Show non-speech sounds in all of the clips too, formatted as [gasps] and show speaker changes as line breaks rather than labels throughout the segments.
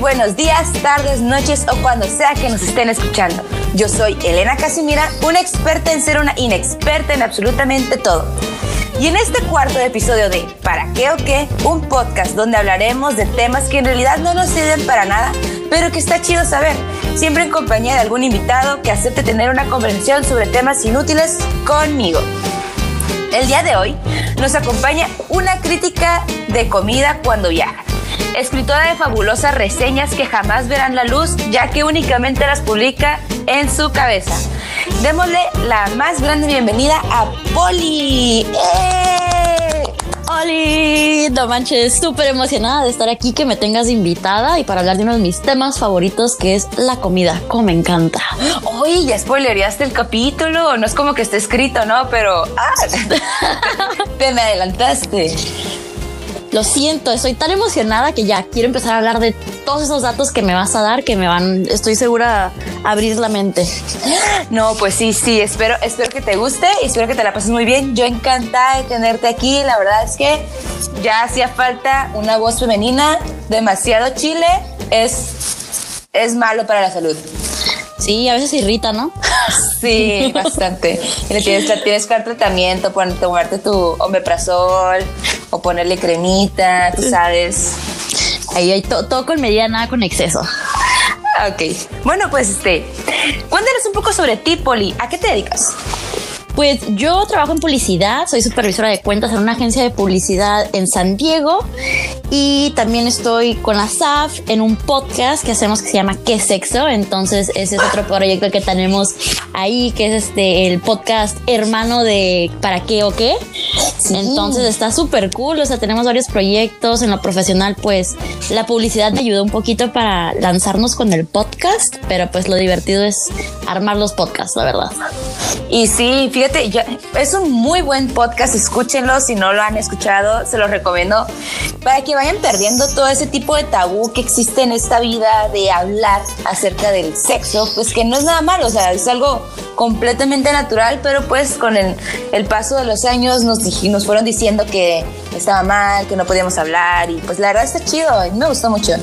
Buenos días, tardes, noches o cuando sea que nos estén escuchando. Yo soy Elena Casimira, una experta en ser una inexperta en absolutamente todo. Y en este cuarto episodio de ¿Para qué o qué? Un podcast donde hablaremos de temas que en realidad no nos sirven para nada, pero que está chido saber, siempre en compañía de algún invitado que acepte tener una conversación sobre temas inútiles conmigo. El día de hoy nos acompaña una crítica de comida cuando viaja escritora de fabulosas reseñas que jamás verán la luz, ya que únicamente las publica en su cabeza. Démosle la más grande bienvenida a Poli. ¡Eh!
¡Oli! No manches, súper emocionada de estar aquí, que me tengas invitada y para hablar de uno de mis temas favoritos, que es la comida. Como me encanta.
Oye, ya spoilereaste el capítulo. No es como que esté escrito, ¿no? Pero. ¡Ah! [laughs] te me adelantaste.
Lo siento, estoy tan emocionada que ya quiero empezar a hablar de todos esos datos que me vas a dar que me van, estoy segura, a abrir la mente.
No, pues sí, sí, espero, espero que te guste y espero que te la pases muy bien. Yo encantada de tenerte aquí. La verdad es que ya hacía falta una voz femenina. Demasiado chile es, es malo para la salud.
Sí, a veces irrita, ¿no? [laughs]
Sí, bastante. le tienes, tienes que dar tratamiento, tomarte tu omeprazol o ponerle cremita, tú sabes.
Ahí hay todo con medida, nada con exceso.
Ok. Bueno, pues este, cuéntanos un poco sobre ti, Poli. ¿A qué te dedicas?
Pues yo trabajo en publicidad, soy supervisora de cuentas en una agencia de publicidad en San Diego y también estoy con la SAF en un podcast que hacemos que se llama ¿Qué sexo? Entonces ese es otro proyecto que tenemos ahí, que es este el podcast hermano de ¿Para qué o qué? Entonces está súper cool, o sea, tenemos varios proyectos en lo profesional, pues la publicidad me ayuda un poquito para lanzarnos con el podcast, pero pues lo divertido es armar los podcasts, la verdad.
Y sí, fíjate es un muy buen podcast, escúchenlo si no lo han escuchado, se los recomiendo para que vayan perdiendo todo ese tipo de tabú que existe en esta vida de hablar acerca del sexo, pues que no es nada malo, o sea, es algo completamente natural, pero pues con el, paso de los años nos, nos fueron diciendo que estaba mal, que no podíamos hablar y pues la verdad está chido, me gustó mucho.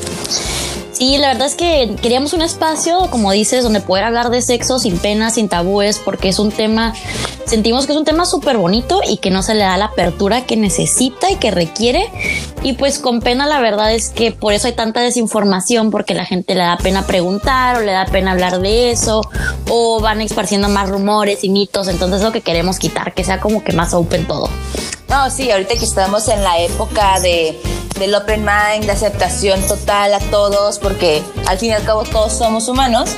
Sí, la verdad es que queríamos un espacio, como dices, donde poder hablar de sexo sin pena, sin tabúes, porque es un tema, sentimos que es un tema súper bonito y que no se le da la apertura que necesita y que requiere. Y pues con pena la verdad es que por eso hay tanta desinformación, porque la gente le da pena preguntar o le da pena hablar de eso, o van esparciendo más rumores y mitos. Entonces es lo que queremos quitar, que sea como que más open todo.
No, sí, ahorita que estamos en la época de del open mind, de aceptación total a todos, porque al fin y al cabo todos somos humanos.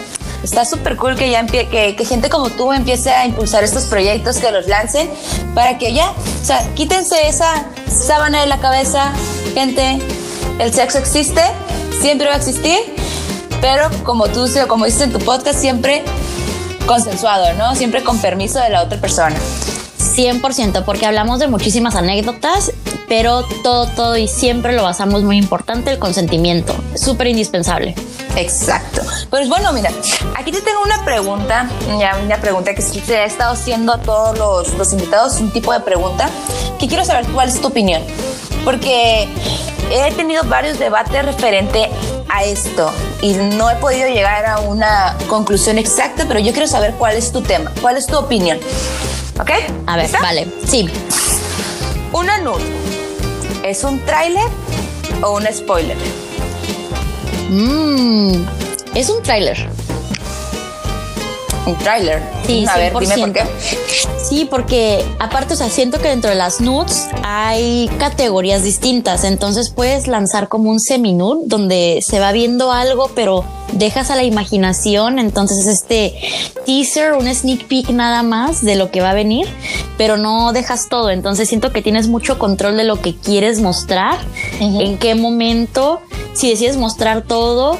Está súper cool que ya que, gente como tú empiece a impulsar estos proyectos, que los lancen, para que ya, o sea, quítense esa sábana de la cabeza, gente, el sexo existe, siempre va a existir, pero como tú, como dices en tu podcast, siempre consensuado, ¿no? Siempre con permiso de la otra persona.
100%, porque hablamos de muchísimas anécdotas, pero todo, todo y siempre lo basamos muy importante, el consentimiento, súper indispensable.
Exacto. Pues bueno, mira, aquí te tengo una pregunta, ya una pregunta que se ha estado haciendo a todos los, los invitados, un tipo de pregunta, que quiero saber cuál es tu opinión, porque he tenido varios debates referente a esto y no he podido llegar a una conclusión exacta, pero yo quiero saber cuál es tu tema, cuál es tu opinión. ¿Ok?
A ver, vale. Sí.
Una nude. ¿Es un tráiler o un spoiler?
Mmm. Es un tráiler.
Un tráiler.
Sí, A ver, dime por qué. Sí, porque aparte, o sea, siento que dentro de las nudes hay categorías distintas. Entonces puedes lanzar como un semi-nude donde se va viendo algo, pero dejas a la imaginación. Entonces es este teaser, un sneak peek nada más de lo que va a venir, pero no dejas todo. Entonces siento que tienes mucho control de lo que quieres mostrar, en qué momento. Si decides mostrar todo,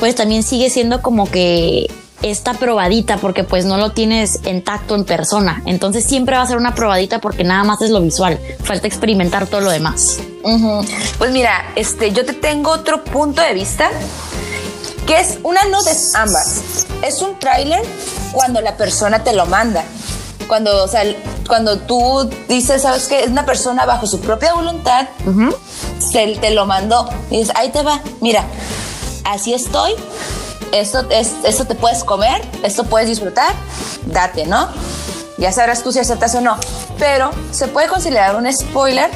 pues también sigue siendo como que esta probadita porque pues no lo tienes en tacto en persona. Entonces siempre va a ser una probadita porque nada más es lo visual. Falta experimentar todo lo demás.
Pues mira, este, yo te tengo otro punto de vista que es una no de ambas. Es un tráiler cuando la persona te lo manda. Cuando, o sea, cuando tú dices, sabes que es una persona bajo su propia voluntad, se te lo mandó y dices, ahí te va, mira, así estoy, esto, es, esto te puedes comer, esto puedes disfrutar, date, ¿no? Ya sabrás tú si aceptas o no. Pero se puede considerar un spoiler.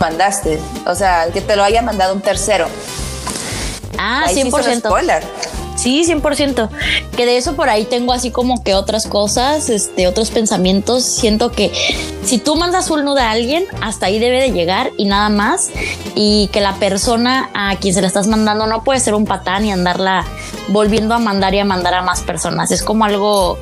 Mandaste, o sea, que te lo haya mandado un tercero.
Ah, 100%. spoiler. Sí, 100%. Que de eso por ahí tengo así como que otras cosas, este, otros pensamientos. Siento que si tú mandas un nudo a alguien, hasta ahí debe de llegar y nada más. Y que la persona a quien se la estás mandando no puede ser un patán y andarla volviendo a mandar y a mandar a más personas. Es como algo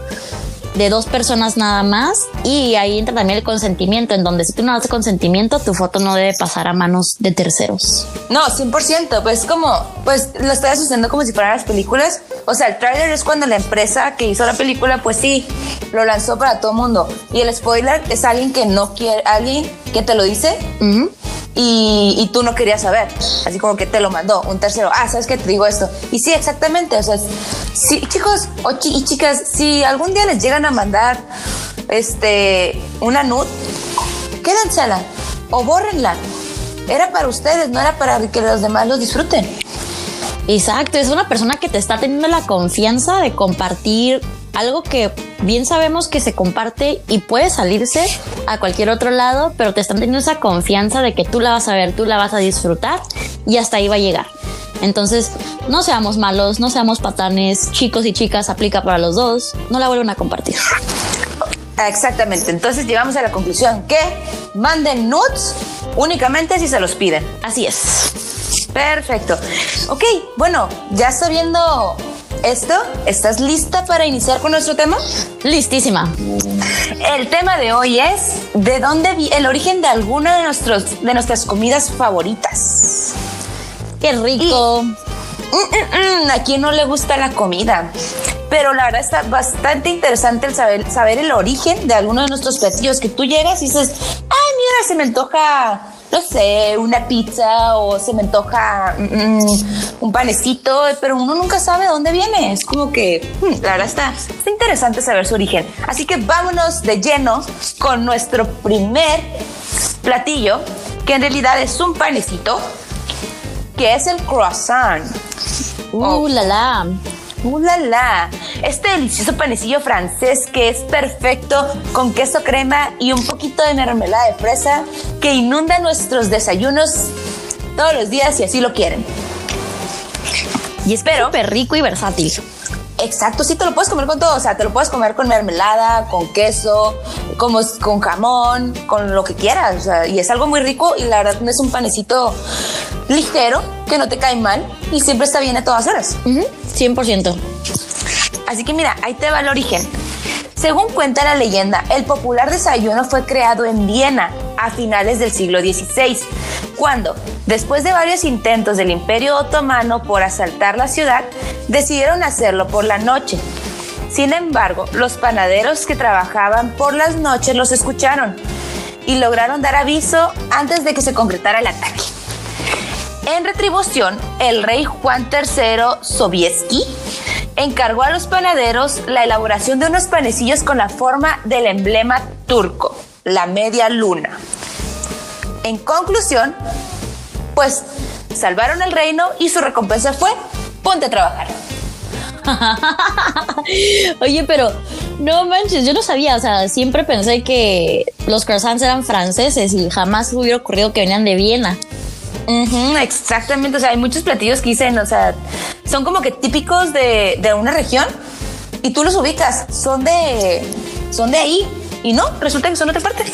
de dos personas nada más y ahí entra también el consentimiento, en donde si tú no das consentimiento, tu foto no debe pasar a manos de terceros.
No, 100%, pues como, pues lo estás haciendo como si fueran las películas. O sea, el trailer es cuando la empresa que hizo la película, pues sí, lo lanzó para todo el mundo. Y el spoiler es alguien que no quiere, alguien que te lo dice y, tú no querías saber. Así como que te lo mandó un tercero. Ah, ¿sabes que Te digo esto. Y sí, exactamente. O sea, sí, chicos y chicas, si algún día les llegan a mandar este, una nud, quédensela o bórrenla. Era para ustedes, no era para que los demás los disfruten.
Exacto, es una persona que te está teniendo la confianza de compartir algo que bien sabemos que se comparte y puede salirse a cualquier otro lado, pero te están teniendo esa confianza de que tú la vas a ver, tú la vas a disfrutar y hasta ahí va a llegar. Entonces, no seamos malos, no seamos patanes, chicos y chicas, aplica para los dos, no la vuelven a compartir.
Exactamente, entonces llegamos a la conclusión que manden nudes únicamente si se los piden.
Así es.
Perfecto. Ok, bueno, ya sabiendo esto, ¿estás lista para iniciar con nuestro tema?
Listísima.
El tema de hoy es ¿de dónde vi el origen de alguna de, nuestros, de nuestras comidas favoritas?
¡Qué rico! Mm,
mm, mm, a quién no le gusta la comida. Pero la verdad está bastante interesante el saber, saber el origen de alguno de nuestros platillos. Que tú llegas y dices, se me antoja no sé, una pizza o se me antoja mm, un panecito, pero uno nunca sabe de dónde viene. Es como que, hmm, la verdad está, está interesante saber su origen. Así que vámonos de lleno con nuestro primer platillo, que en realidad es un panecito, que es el croissant.
Uh, la la.
¡Uh, la, Este delicioso panecillo francés que es perfecto con queso crema y un poquito de mermelada de fresa que inunda nuestros desayunos todos los días si así lo quieren.
Y espero. Súper rico y versátil.
Exacto, sí te lo puedes comer con todo, o sea, te lo puedes comer con mermelada, con queso, como con jamón, con lo que quieras, o sea, y es algo muy rico y la verdad es un panecito ligero que no te cae mal y siempre está bien a todas horas.
100%.
Así que mira, ahí te va el origen. Según cuenta la leyenda, el popular desayuno fue creado en Viena a finales del siglo XVI, cuando, después de varios intentos del Imperio Otomano por asaltar la ciudad, decidieron hacerlo por la noche. Sin embargo, los panaderos que trabajaban por las noches los escucharon y lograron dar aviso antes de que se concretara el ataque. En retribución, el rey Juan III Sobieski encargó a los panaderos la elaboración de unos panecillos con la forma del emblema turco, la media luna. En conclusión, pues salvaron el reino y su recompensa fue ponte a trabajar. [laughs]
Oye, pero no manches, yo no sabía, o sea, siempre pensé que los croissants eran franceses y jamás hubiera ocurrido que venían de Viena
exactamente, o sea, hay muchos platillos que dicen, o sea, son como que típicos de, una región y tú los ubicas, son de, son de ahí y no, resulta que son de otra parte.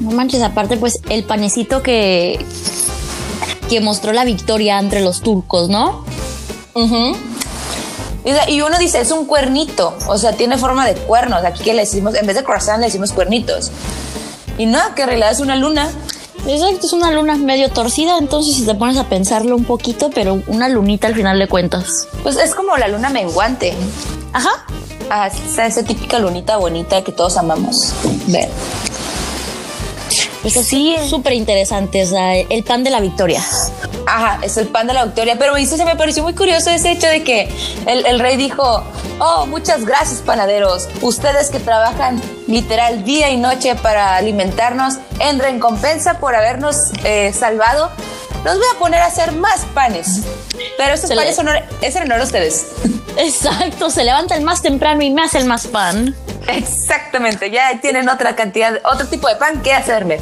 No manches, aparte pues el panecito que, que mostró la victoria entre los turcos, ¿no?
y, uno dice, es un cuernito, o sea, tiene forma de cuernos, aquí que le decimos, en vez de croissant le decimos cuernitos. Y no, que en realidad es una luna
Exacto, es una luna medio torcida, entonces si te pones a pensarlo un poquito, pero una lunita al final de cuentas.
Pues es como la luna menguante.
Ajá.
Ah, esa típica lunita bonita que todos amamos ver.
Eso sí, es súper interesante, o sea, el pan de la victoria.
Ajá, es el pan de la victoria. Pero eso se me pareció muy curioso ese hecho de que el, rey dijo, oh, muchas gracias panaderos, ustedes que trabajan literal día y noche para alimentarnos en recompensa por habernos eh, salvado, los voy a poner a hacer más panes. Pero estos panes son, es en honor a ustedes.
Exacto, se levantan más temprano y me hacen más pan.
Exactamente, ya tienen otra cantidad, otro tipo de pan que hacerme.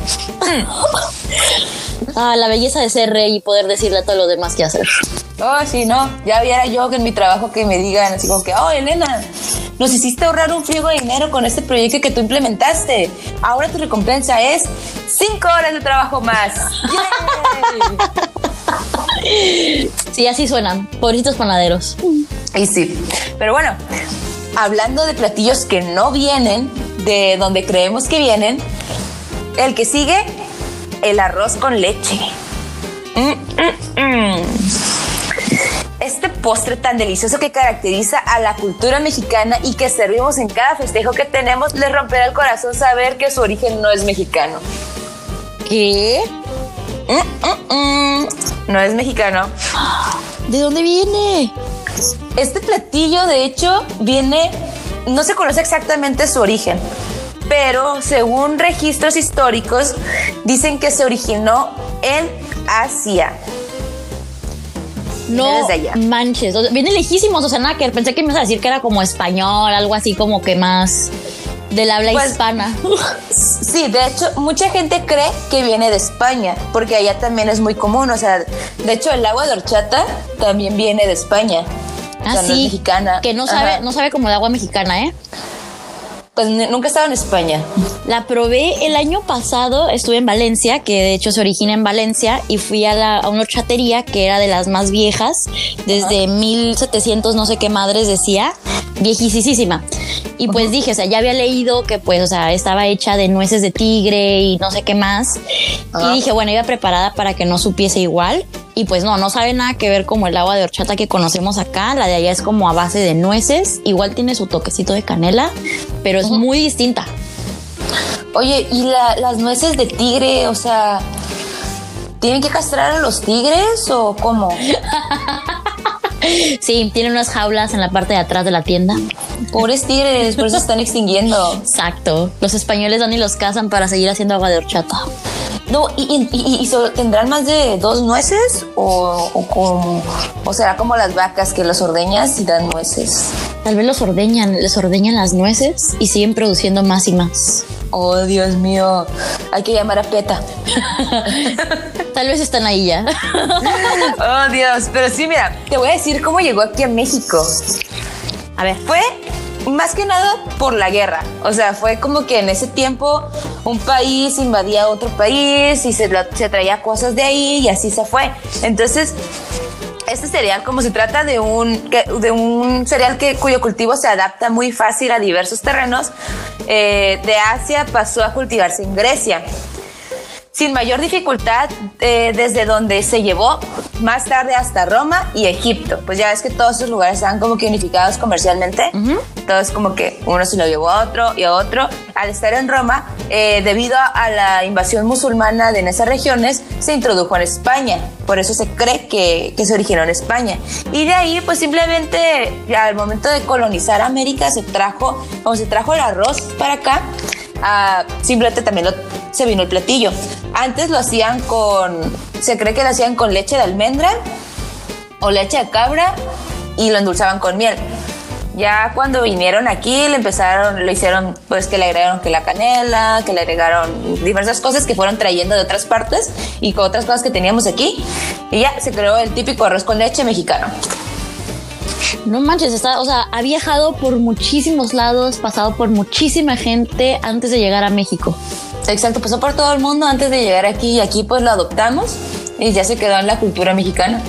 ah, la belleza de ser rey y poder decirle a todos los demás qué hacer.
Oh, sí, no. Ya viera yo que en mi trabajo que me digan así como que, oh, Elena, nos hiciste ahorrar un friego de dinero con este proyecto que tú implementaste. Ahora tu recompensa es cinco horas de trabajo más. [laughs]
sí, así suenan. Pobrecitos panaderos.
Y sí. Pero bueno, hablando de platillos que no vienen de donde creemos que vienen, el que sigue, el arroz con leche. Mm, mm, mm. Este postre tan delicioso que caracteriza a la cultura mexicana y que servimos en cada festejo que tenemos, le romperá el corazón saber que su origen no es mexicano.
¿Qué?
No es mexicano.
¿De dónde viene?
Este platillo, de hecho, viene, no se conoce exactamente su origen, pero según registros históricos, dicen que se originó en Asia.
No manches, viene lejísimos, o sea, nada que pensé que me ibas a decir que era como español, algo así como que más del habla pues, hispana. [laughs]
Sí, de hecho, mucha gente cree que viene de España, porque allá también es muy común, o sea, de hecho el agua de horchata también viene de España.
Ah, sí, mexicana. Que no sabe, no sabe como de agua mexicana, ¿eh?
Pues nunca he estado en España.
La probé el año pasado, estuve en Valencia, que de hecho se origina en Valencia, y fui a, la, a una horchatería que era de las más viejas, desde 1700 no sé qué madres decía, viejísima. Y pues dije, o sea, ya había leído que pues, o sea, estaba hecha de nueces de tigre y no sé qué más. Y dije, bueno, iba preparada para que no supiese igual. Y pues no, no sabe nada que ver como el agua de horchata que conocemos acá. La de allá es como a base de nueces. Igual tiene su toquecito de canela, pero es muy distinta.
Oye, ¿y las nueces de tigre? O sea, ¿tienen que castrar a los tigres o cómo? [laughs]
Sí, tiene unas jaulas en la parte de atrás de la tienda.
Pobres tigres, por eso se están [laughs] extinguiendo.
Exacto. Los españoles van y los cazan para seguir haciendo agua de horchata.
No, y, tendrán más de dos nueces o, como, o será como las vacas que los ordeñas y dan nueces.
Tal vez los ordeñan, les ordeñan las nueces y siguen produciendo más y más.
Oh, Dios mío, hay que llamar a PETA. [laughs]
Tal vez están ahí ya. [laughs]
oh, Dios, pero sí, mira, te voy a decir cómo llegó aquí a México. A ver, fue más que nada por la guerra. O sea, fue como que en ese tiempo un país invadía otro país y se, se traía cosas de ahí y así se fue. Entonces, este cereal, como se trata de un, de un cereal que, cuyo cultivo se adapta muy fácil a diversos terrenos, eh, de Asia pasó a cultivarse en Grecia sin mayor dificultad eh, desde donde se llevó más tarde hasta Roma y Egipto. Pues ya ves que todos esos lugares están como que unificados comercialmente. Entonces como que uno se lo llevó a otro y a otro. Al estar en Roma, eh, debido a, la invasión musulmana de esas regiones, se introdujo en España. Por eso se cree que, que se originó en España. Y de ahí, pues simplemente al momento de colonizar América, se trajo, como se trajo el arroz para acá, ah, simplemente también se vino el platillo. Antes lo hacían con, se cree que lo hacían con leche de almendra o leche de cabra y lo endulzaban con miel. Ya cuando vinieron aquí, le empezaron, lo hicieron, pues que le agregaron que la canela, que le agregaron diversas cosas que fueron trayendo de otras partes y con otras cosas que teníamos aquí. Y ya se creó el típico arroz con leche mexicano.
No manches, está, o sea, ha viajado por muchísimos lados, pasado por muchísima gente antes de llegar a México.
Exacto, pasó por todo el mundo antes de llegar aquí y aquí pues lo adoptamos y ya se quedó en la cultura mexicana.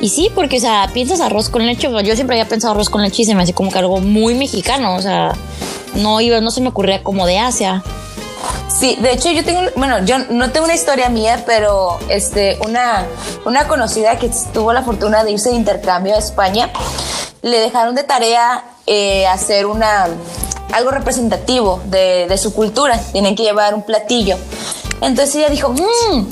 Y sí, porque, o sea, piensas arroz con leche. Yo siempre había pensado arroz con leche y se me hace como que algo muy mexicano. O sea, no iba, no se me ocurría como de Asia.
Sí, de hecho yo tengo, bueno, yo no tengo una historia mía, pero este, una, una conocida que tuvo la fortuna de irse de intercambio a España, le dejaron de tarea eh, hacer una, algo representativo de, de, su cultura. Tienen que llevar un platillo. Entonces ella dijo, mmm,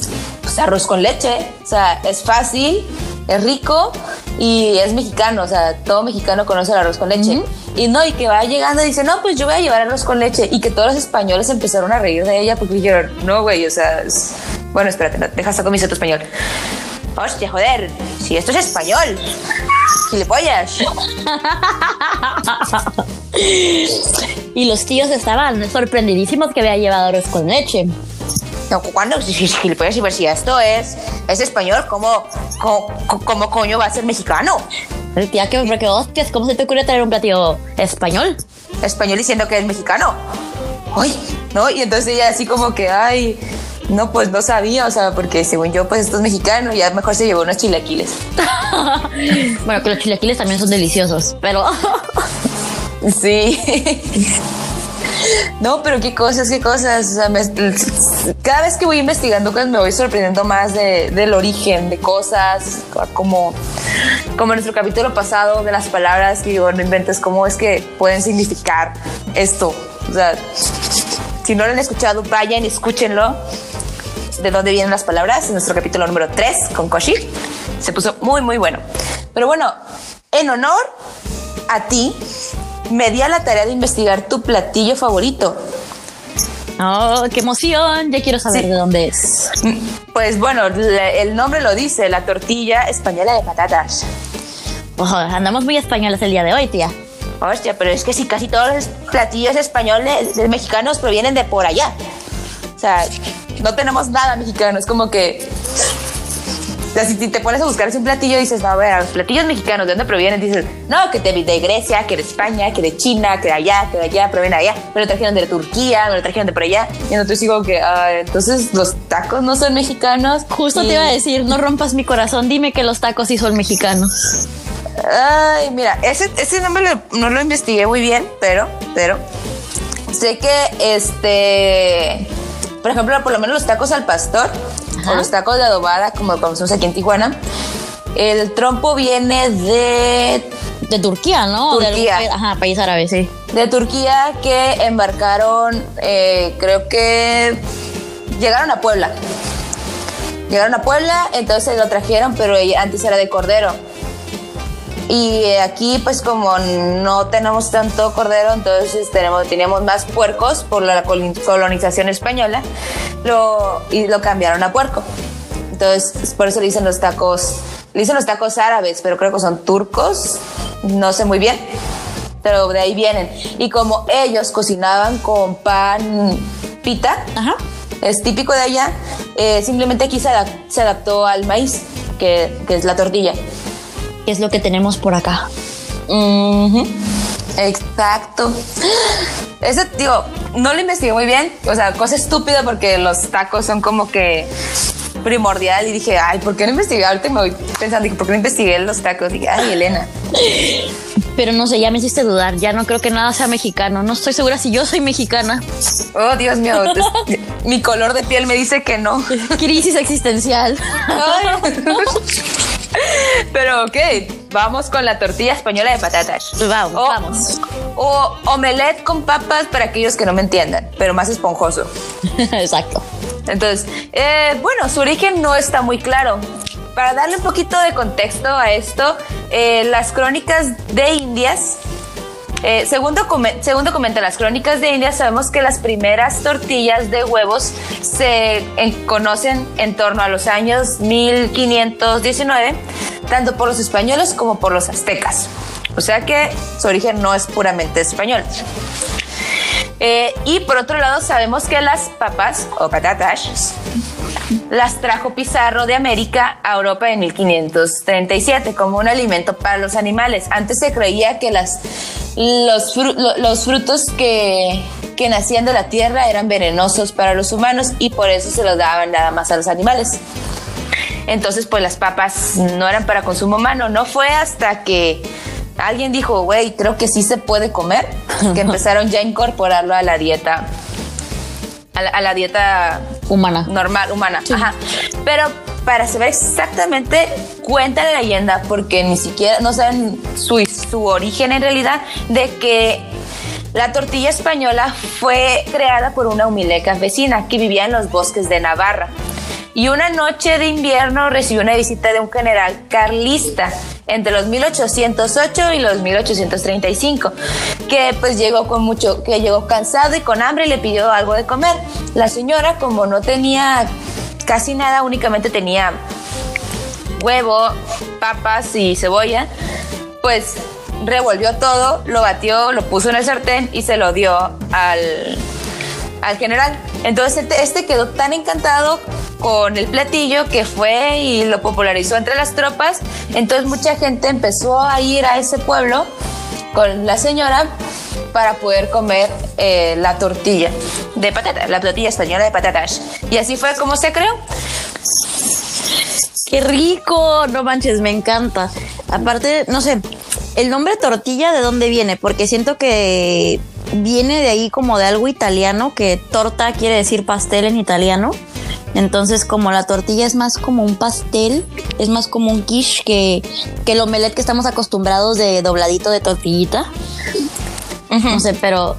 pues arroz con leche. O sea, es fácil, es rico y es mexicano. O sea, todo mexicano conoce el arroz con leche. Y no, y que va llegando y dice, no, pues yo voy a llevar arroz con leche. Y que todos los españoles empezaron a reír de ella porque dijeron, no, güey, o sea, Bueno, espérate, deja saco mi acento español. Hostia, joder, si esto es español. Gilipollas. [laughs]
y los tíos estaban sorprendidísimos que había llevado arroz con leche.
No, ¿cuándo? Gilipollas, si, si esto es, es español, ¿cómo, cómo, cómo coño va a ser mexicano?
Tía, que porque hostias, ¿cómo se te ocurre traer un platillo español?
Español diciendo que es mexicano. ¡Ay! ¿No? Y entonces ella así como que, ay, no, pues no sabía, o sea, porque según yo, pues esto es mexicano, ya mejor se llevó unos chilaquiles. [laughs]
bueno, que los chilaquiles también son deliciosos, pero...
sí. [laughs] No, pero qué cosas, qué cosas. Cada vez que voy investigando pues me voy sorprendiendo más del origen de cosas, como, nuestro capítulo pasado de las palabras que digo, no inventes, cómo es que pueden significar esto. O sea, si no lo han escuchado, vayan y escúchenlo. De dónde vienen las palabras en nuestro capítulo número 3 con Koshi. Se puso muy, muy bueno. Pero bueno, en honor a ti, me di a la tarea de investigar tu platillo favorito.
Oh, qué emoción. Ya quiero saber de dónde es.
Pues bueno, el nombre lo dice, la tortilla española de patatas.
andamos muy españolas el día de hoy, tía.
Hostia, pero es que si casi todos los platillos españoles mexicanos provienen de por allá. O sea, no tenemos nada mexicano. Es como que si te pones a buscar ese un platillo, dices, no, a ver, los platillos mexicanos, ¿de dónde provienen? Dices, no, que de, de Grecia, que de España, que de China, que de allá, que de allá, provienen allá. Me lo trajeron de Turquía, me lo trajeron de por allá. Y entonces digo que, ah, entonces los tacos no son mexicanos.
Justo te iba a decir, no rompas mi corazón, dime que los tacos sí son mexicanos.
Ay, mira, ese, ese nombre no lo investigué muy bien, pero, pero sé que este, por ejemplo, por lo menos los tacos al pastor o los tacos de adobada, como conocemos aquí en Tijuana, el trompo viene de...
De Turquía, ¿no?
Turquía.
ajá, país árabe, sí.
De Turquía que embarcaron, eh, creo que llegaron a Puebla. Llegaron a Puebla, entonces lo trajeron, pero antes era de cordero. Y aquí, pues como no tenemos tanto cordero, entonces tenemos, teníamos más puercos por la colonización española lo, y lo cambiaron a puerco. Entonces, por eso le dicen los tacos, le dicen los tacos árabes, pero creo que son turcos, no sé muy bien, pero de ahí vienen. Y como ellos cocinaban con pan pita, es típico de allá, eh, simplemente aquí se, adaptó al maíz, que, que es la tortilla
es lo que tenemos por acá.
Exacto. Eso, digo, no lo investigué muy bien. O sea, cosa estúpida porque los tacos son como que primordial y dije, ay, ¿por qué no investigué? Ahorita me voy pensando, dije, ¿por qué no investigué los tacos? dije, ay, Elena.
Pero no sé, ya me hiciste dudar. Ya no creo que nada sea mexicano. No estoy segura si yo soy mexicana.
Oh, Dios mío. mi color de piel me dice que no. [laughs]
Crisis existencial. [laughs]
Pero ok, vamos con la tortilla española de patatas.
Vamos, o, vamos.
O omelette con papas para aquellos que no me entiendan, pero más esponjoso. [laughs]
Exacto.
Entonces, eh, bueno, su origen no está muy claro. Para darle un poquito de contexto a esto, eh, las crónicas de Indias eh, según, documentan las crónicas de India, sabemos que las primeras tortillas de huevos se conocen en torno a los años 1519, tanto por los españoles como por los aztecas. O sea que su origen no es puramente español. Eh, y por otro lado, sabemos que las papas o patatas las trajo Pizarro de América a Europa en 1537 como un alimento para los animales. Antes se creía que las, los, los frutos que, que nacían de la tierra eran venenosos para los humanos y por eso se los daban nada más a los animales. Entonces, pues las papas no eran para consumo humano. No fue hasta que alguien dijo, güey, creo que sí se puede comer, que [laughs] empezaron ya a incorporarlo a la dieta a la, dieta
humana.
Normal, humana. Ajá. Pero para saber exactamente, cuenta la leyenda, porque ni siquiera no saben su, su origen en realidad, de que la tortilla española fue creada por una humilde campesina que vivía en los bosques de Navarra. Y una noche de invierno recibió una visita de un general carlista entre los 1808 y los 1835, que pues llegó con mucho, que llegó cansado y con hambre y le pidió algo de comer. La señora, como no tenía casi nada, únicamente tenía huevo, papas y cebolla, pues revolvió todo, lo batió, lo puso en el sartén y se lo dio al, al general. Entonces este, este quedó tan encantado con el platillo que fue y lo popularizó entre las tropas. Entonces mucha gente empezó a ir a ese pueblo con la señora para poder comer eh, la tortilla de patata, la tortilla española de patatas. Y así fue como se creó.
¡Qué rico! No manches, me encanta. Aparte, no sé, el nombre tortilla de dónde viene, porque siento que viene de ahí como de algo italiano, que torta quiere decir pastel en italiano. Entonces, como la tortilla es más como un pastel, es más como un quiche que, que el omelette que estamos acostumbrados de dobladito de tortillita. No sé, pero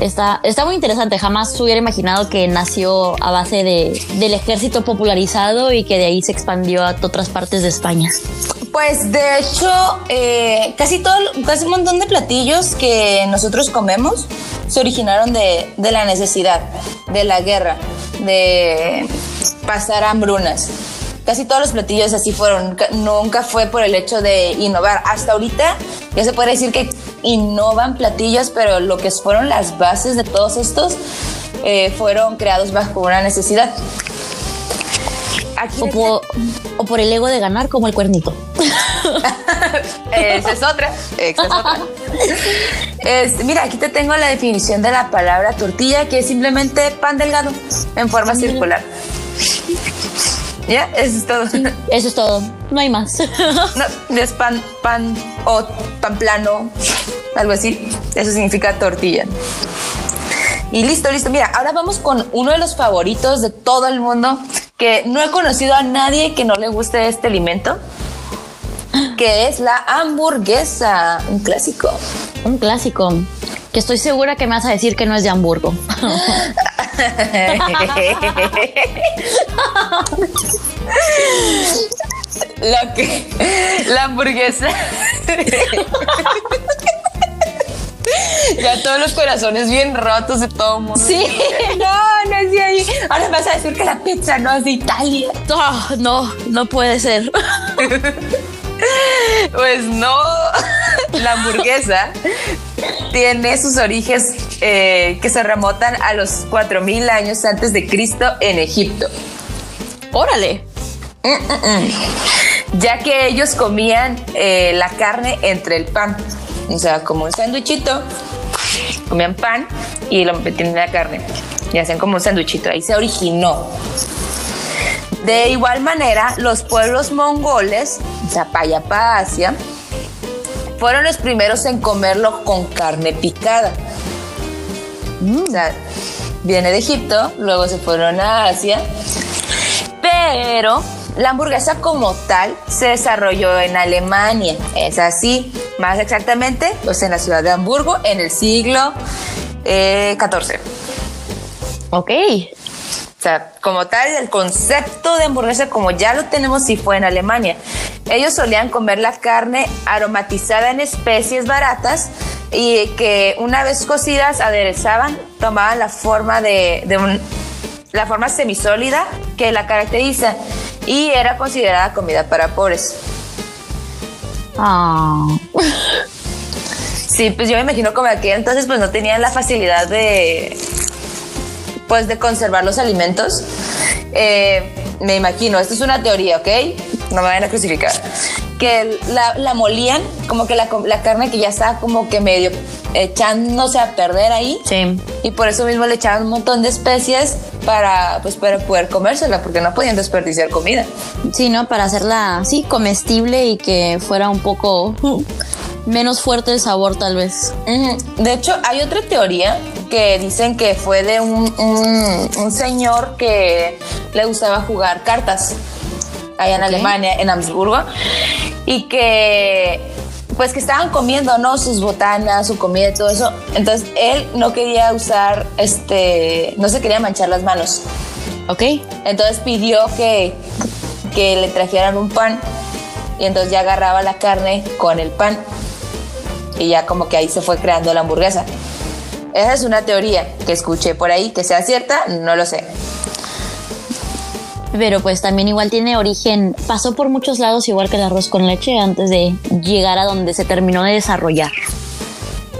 está, está muy interesante. Jamás hubiera imaginado que nació a base de, del ejército popularizado y que de ahí se expandió a otras partes de España.
Pues de hecho, eh, casi todo, casi un montón de platillos que nosotros comemos se originaron de, de la necesidad, de la guerra, de pasar hambrunas. Casi todos los platillos así fueron. Ca- Nunca fue por el hecho de innovar. Hasta ahorita ya se puede decir que innovan platillos, pero lo que fueron las bases de todos estos eh, fueron creados bajo una necesidad. Aquí
O por, o por el ego de ganar como el cuernito. [laughs]
Esa es otra. Esa es otra. [laughs] Es- mira, aquí te tengo la definición de la palabra tortilla, que es simplemente pan delgado en forma circular. ¿Ya? Eso es todo.
Eso es todo. No hay más. [laughs]
No, es pan, pan o pan plano, algo así. Eso significa tortilla. Y listo, listo. Mira, ahora vamos con uno de los favoritos de todo el mundo, que no he conocido a nadie que no le guste este alimento, que es la hamburguesa, un clásico.
Un clásico. Que estoy segura que me vas a decir que no es de Hamburgo. [laughs]
la que la hamburguesa [laughs] ya todos los corazones bien rotos de todo mundo
Sí.
no no es de ahí ahora vas a decir que la pizza no es de Italia
Ah, no, no puede ser. [laughs]
pues no [laughs] la hamburguesa tiene sus orígenes eh, que se remontan a los 4000 años antes de Cristo en Egipto
Órale.
ya que ellos comían eh, la carne entre el pan. O sea, como un sándwichito, comían pan y lo metían en la carne. Y hacían como un sándwichito. Ahí se originó. De igual manera, los pueblos mongoles, para Asia, fueron los primeros en comerlo con carne picada. O sea, viene de Egipto, luego se fueron a Asia, pero la hamburguesa como tal se desarrolló en Alemania. Es así, más exactamente, pues en la ciudad de Hamburgo en el siglo eh, XIV.
Ok.
O sea, como tal, el concepto de hamburguesa como ya lo tenemos sí fue en Alemania. Ellos solían comer la carne aromatizada en especies baratas y que una vez cocidas aderezaban, tomaban la forma de, de un- la forma semisólida que la caracteriza y era considerada comida para pobres.
Ah.
Sí, pues yo me imagino como aquí entonces pues no tenían la facilidad de pues de conservar los alimentos. Eh, me imagino, esto es una teoría, ¿ok? No me vayan a crucificar. Que la, la molían, como que la, la carne que ya estaba como que medio echándose a perder ahí.
Sí.
Y por eso mismo le echaban un montón de especies para, pues, para poder comérsela, porque no podían desperdiciar comida.
Sí, ¿no? Para hacerla, sí, comestible y que fuera un poco menos fuerte el sabor, tal vez.
De hecho, hay otra teoría que dicen que fue de un, un- un señor que le gustaba jugar cartas allá en. Alemania, en Habsburgo, y que pues que estaban comiendo, ¿no? Sus botanas, su comida y todo eso. Entonces él no quería usar, este, no se quería manchar las manos.
Ok.
Entonces pidió que, que le trajeran un pan y entonces ya agarraba la carne con el pan y ya como que ahí se fue creando la hamburguesa. Esa es una teoría que escuché por ahí, que sea cierta, no lo sé.
pero pues también igual tiene origen, pasó por muchos lados igual que el arroz con leche antes de llegar a donde se terminó de desarrollar.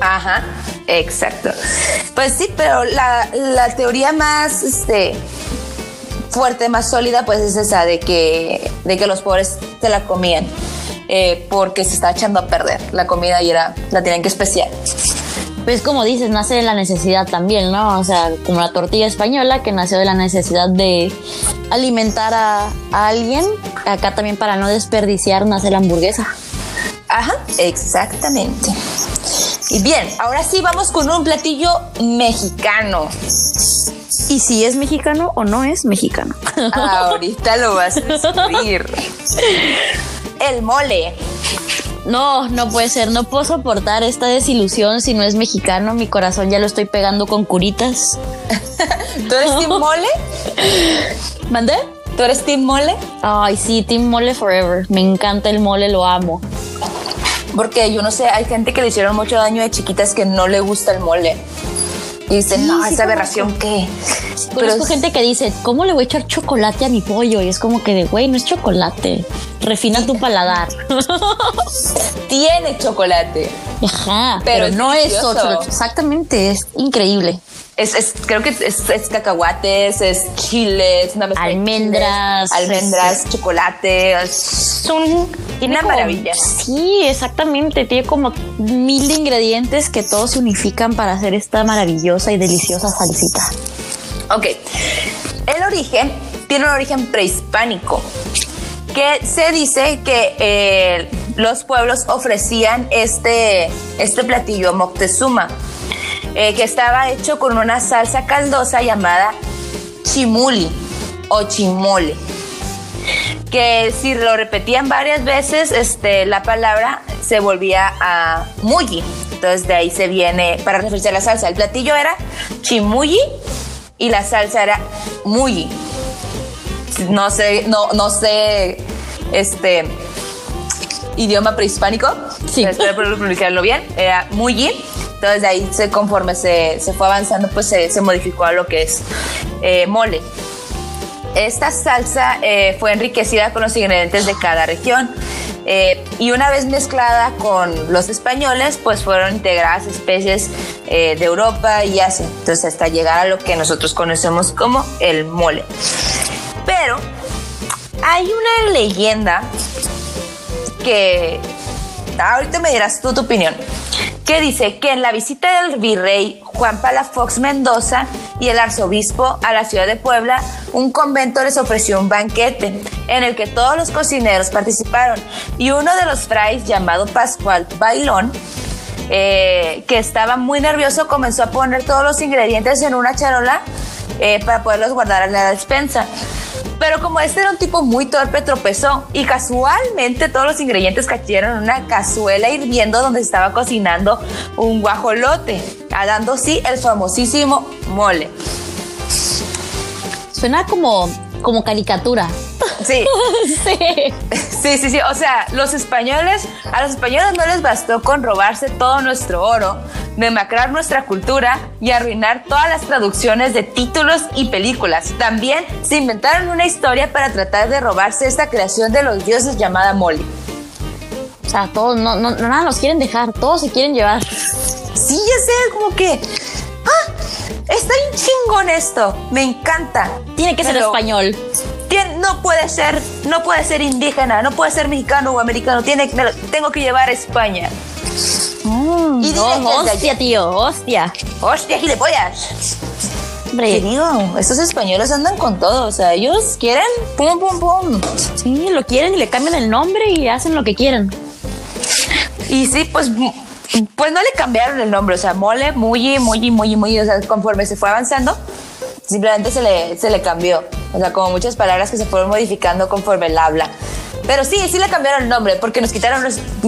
Ajá, exacto. Pues sí, pero la, la teoría más este, fuerte, más sólida, pues es esa de que, de que los pobres se la comían. Eh, porque se está echando a perder la comida y era, la tienen que especiar.
Pues como dices, nace de la necesidad también, ¿no? O sea, como la tortilla española que nació de la necesidad de alimentar a, a alguien, acá también para no desperdiciar nace la hamburguesa.
Ajá, exactamente. Y bien, ahora sí vamos con un platillo mexicano.
¿Y si es mexicano o no es mexicano? [laughs]
Ahorita lo vas a [laughs] descubrir. El mole.
No, no puede ser. No puedo soportar esta desilusión si no es mexicano. Mi corazón ya lo estoy pegando con curitas.
¿Tú eres [laughs] Team Mole?
¿Mandé?
¿Tú eres Team Mole?
Ay, sí, Team Mole Forever. Me encanta el mole, lo amo.
Porque yo no sé, hay gente que le hicieron mucho daño de chiquitas que no le gusta el mole. Y dicen,
Sí,
no,
sí
esa aberración qué.
Conozco
es-
gente que dice, ¿cómo le voy a echar chocolate a mi pollo? Y es como que de, güey, no es chocolate. Refina tu paladar. [laughs]
tiene chocolate.
Ajá,
Pero
pero, no es chocolate. Exactamente, es increíble.
Es, es- creo que es, es cacahuates, es chiles, una de
Almendras,
chiles, almendras, chocolate. Es un-
Tiene
una
como-
maravilla.
Sí, exactamente. Tiene como mil de ingredientes que todos se unifican para hacer esta maravillosa y deliciosa salsita.
Ok. El origen tiene un origen prehispánico. Que se dice que eh, los pueblos ofrecían este, este platillo Moctezuma, eh, que estaba hecho con una salsa caldosa llamada chimuli o chimole. Que si lo repetían varias veces, este, la palabra se volvía a mulli. Entonces de ahí se viene para referirse a la salsa. El platillo era chimulli y la salsa era mulli. No sé, no, no sé, este idioma prehispánico.
Sí.
Espero pronunciarlo bien. Era mulli. Entonces de ahí se, conforme se, se fue avanzando, pues se, modificó a lo que es eh, mole. Esta salsa eh, fue enriquecida con los ingredientes de cada región eh, y una vez mezclada con los españoles, pues fueron integradas especies de Europa y Asia, entonces hasta llegar a lo que nosotros conocemos como el mole. Pero hay una leyenda que ahorita me dirás tu opinión, que dice que en la visita del virrey Juan Palafox Mendoza y el arzobispo a la ciudad de Puebla, un convento les ofreció un banquete en el que todos los cocineros participaron. Y uno de los frailes llamado Pascual Bailón eh, que estaba muy nervioso, comenzó a poner todos los ingredientes en una charola eh, para poderlos guardar en la despensa. Pero como este era un tipo muy torpe, tropezó y casualmente todos los ingredientes cayeron en una cazuela hirviendo donde se estaba cocinando un guajolote, dando así el famosísimo mole.
Suena como, como caricatura.
Sí, [laughs]
sí.
Sí, sí, sí. O sea, los españoles, a los españoles no les bastó con robarse todo nuestro oro, demacrar nuestra cultura y arruinar todas las traducciones de títulos y películas. También se inventaron una historia para tratar de robarse esta creación de los dioses llamada Molly.
O sea, todos, no, no, nada nos quieren dejar, todos se quieren llevar.
Sí, ya sé, como que. ¡Ah! Está bien chingón esto. Me encanta.
Tiene que ser español.
No puede ser, no puede ser indígena, no puede ser mexicano o americano. Tiene, me lo tengo que llevar a España. Y
no, hostia,
allá.
tío, hostia.
¡Hostia, gilipollas! ¿Qué
Hombre,
digo? Estos españoles andan con todo. O sea, ellos quieren pum, pum, pum.
sí, lo quieren y le cambian el nombre y hacen lo que quieren.
Y sí, pues, pues no le cambiaron el nombre. O sea, mole, muy, muy, muy, muy. O sea, conforme se fue avanzando, simplemente se le, se le cambió. O sea, como muchas palabras que se fueron modificando conforme el habla. Pero sí, sí le cambiaron el nombre porque nos quitaron,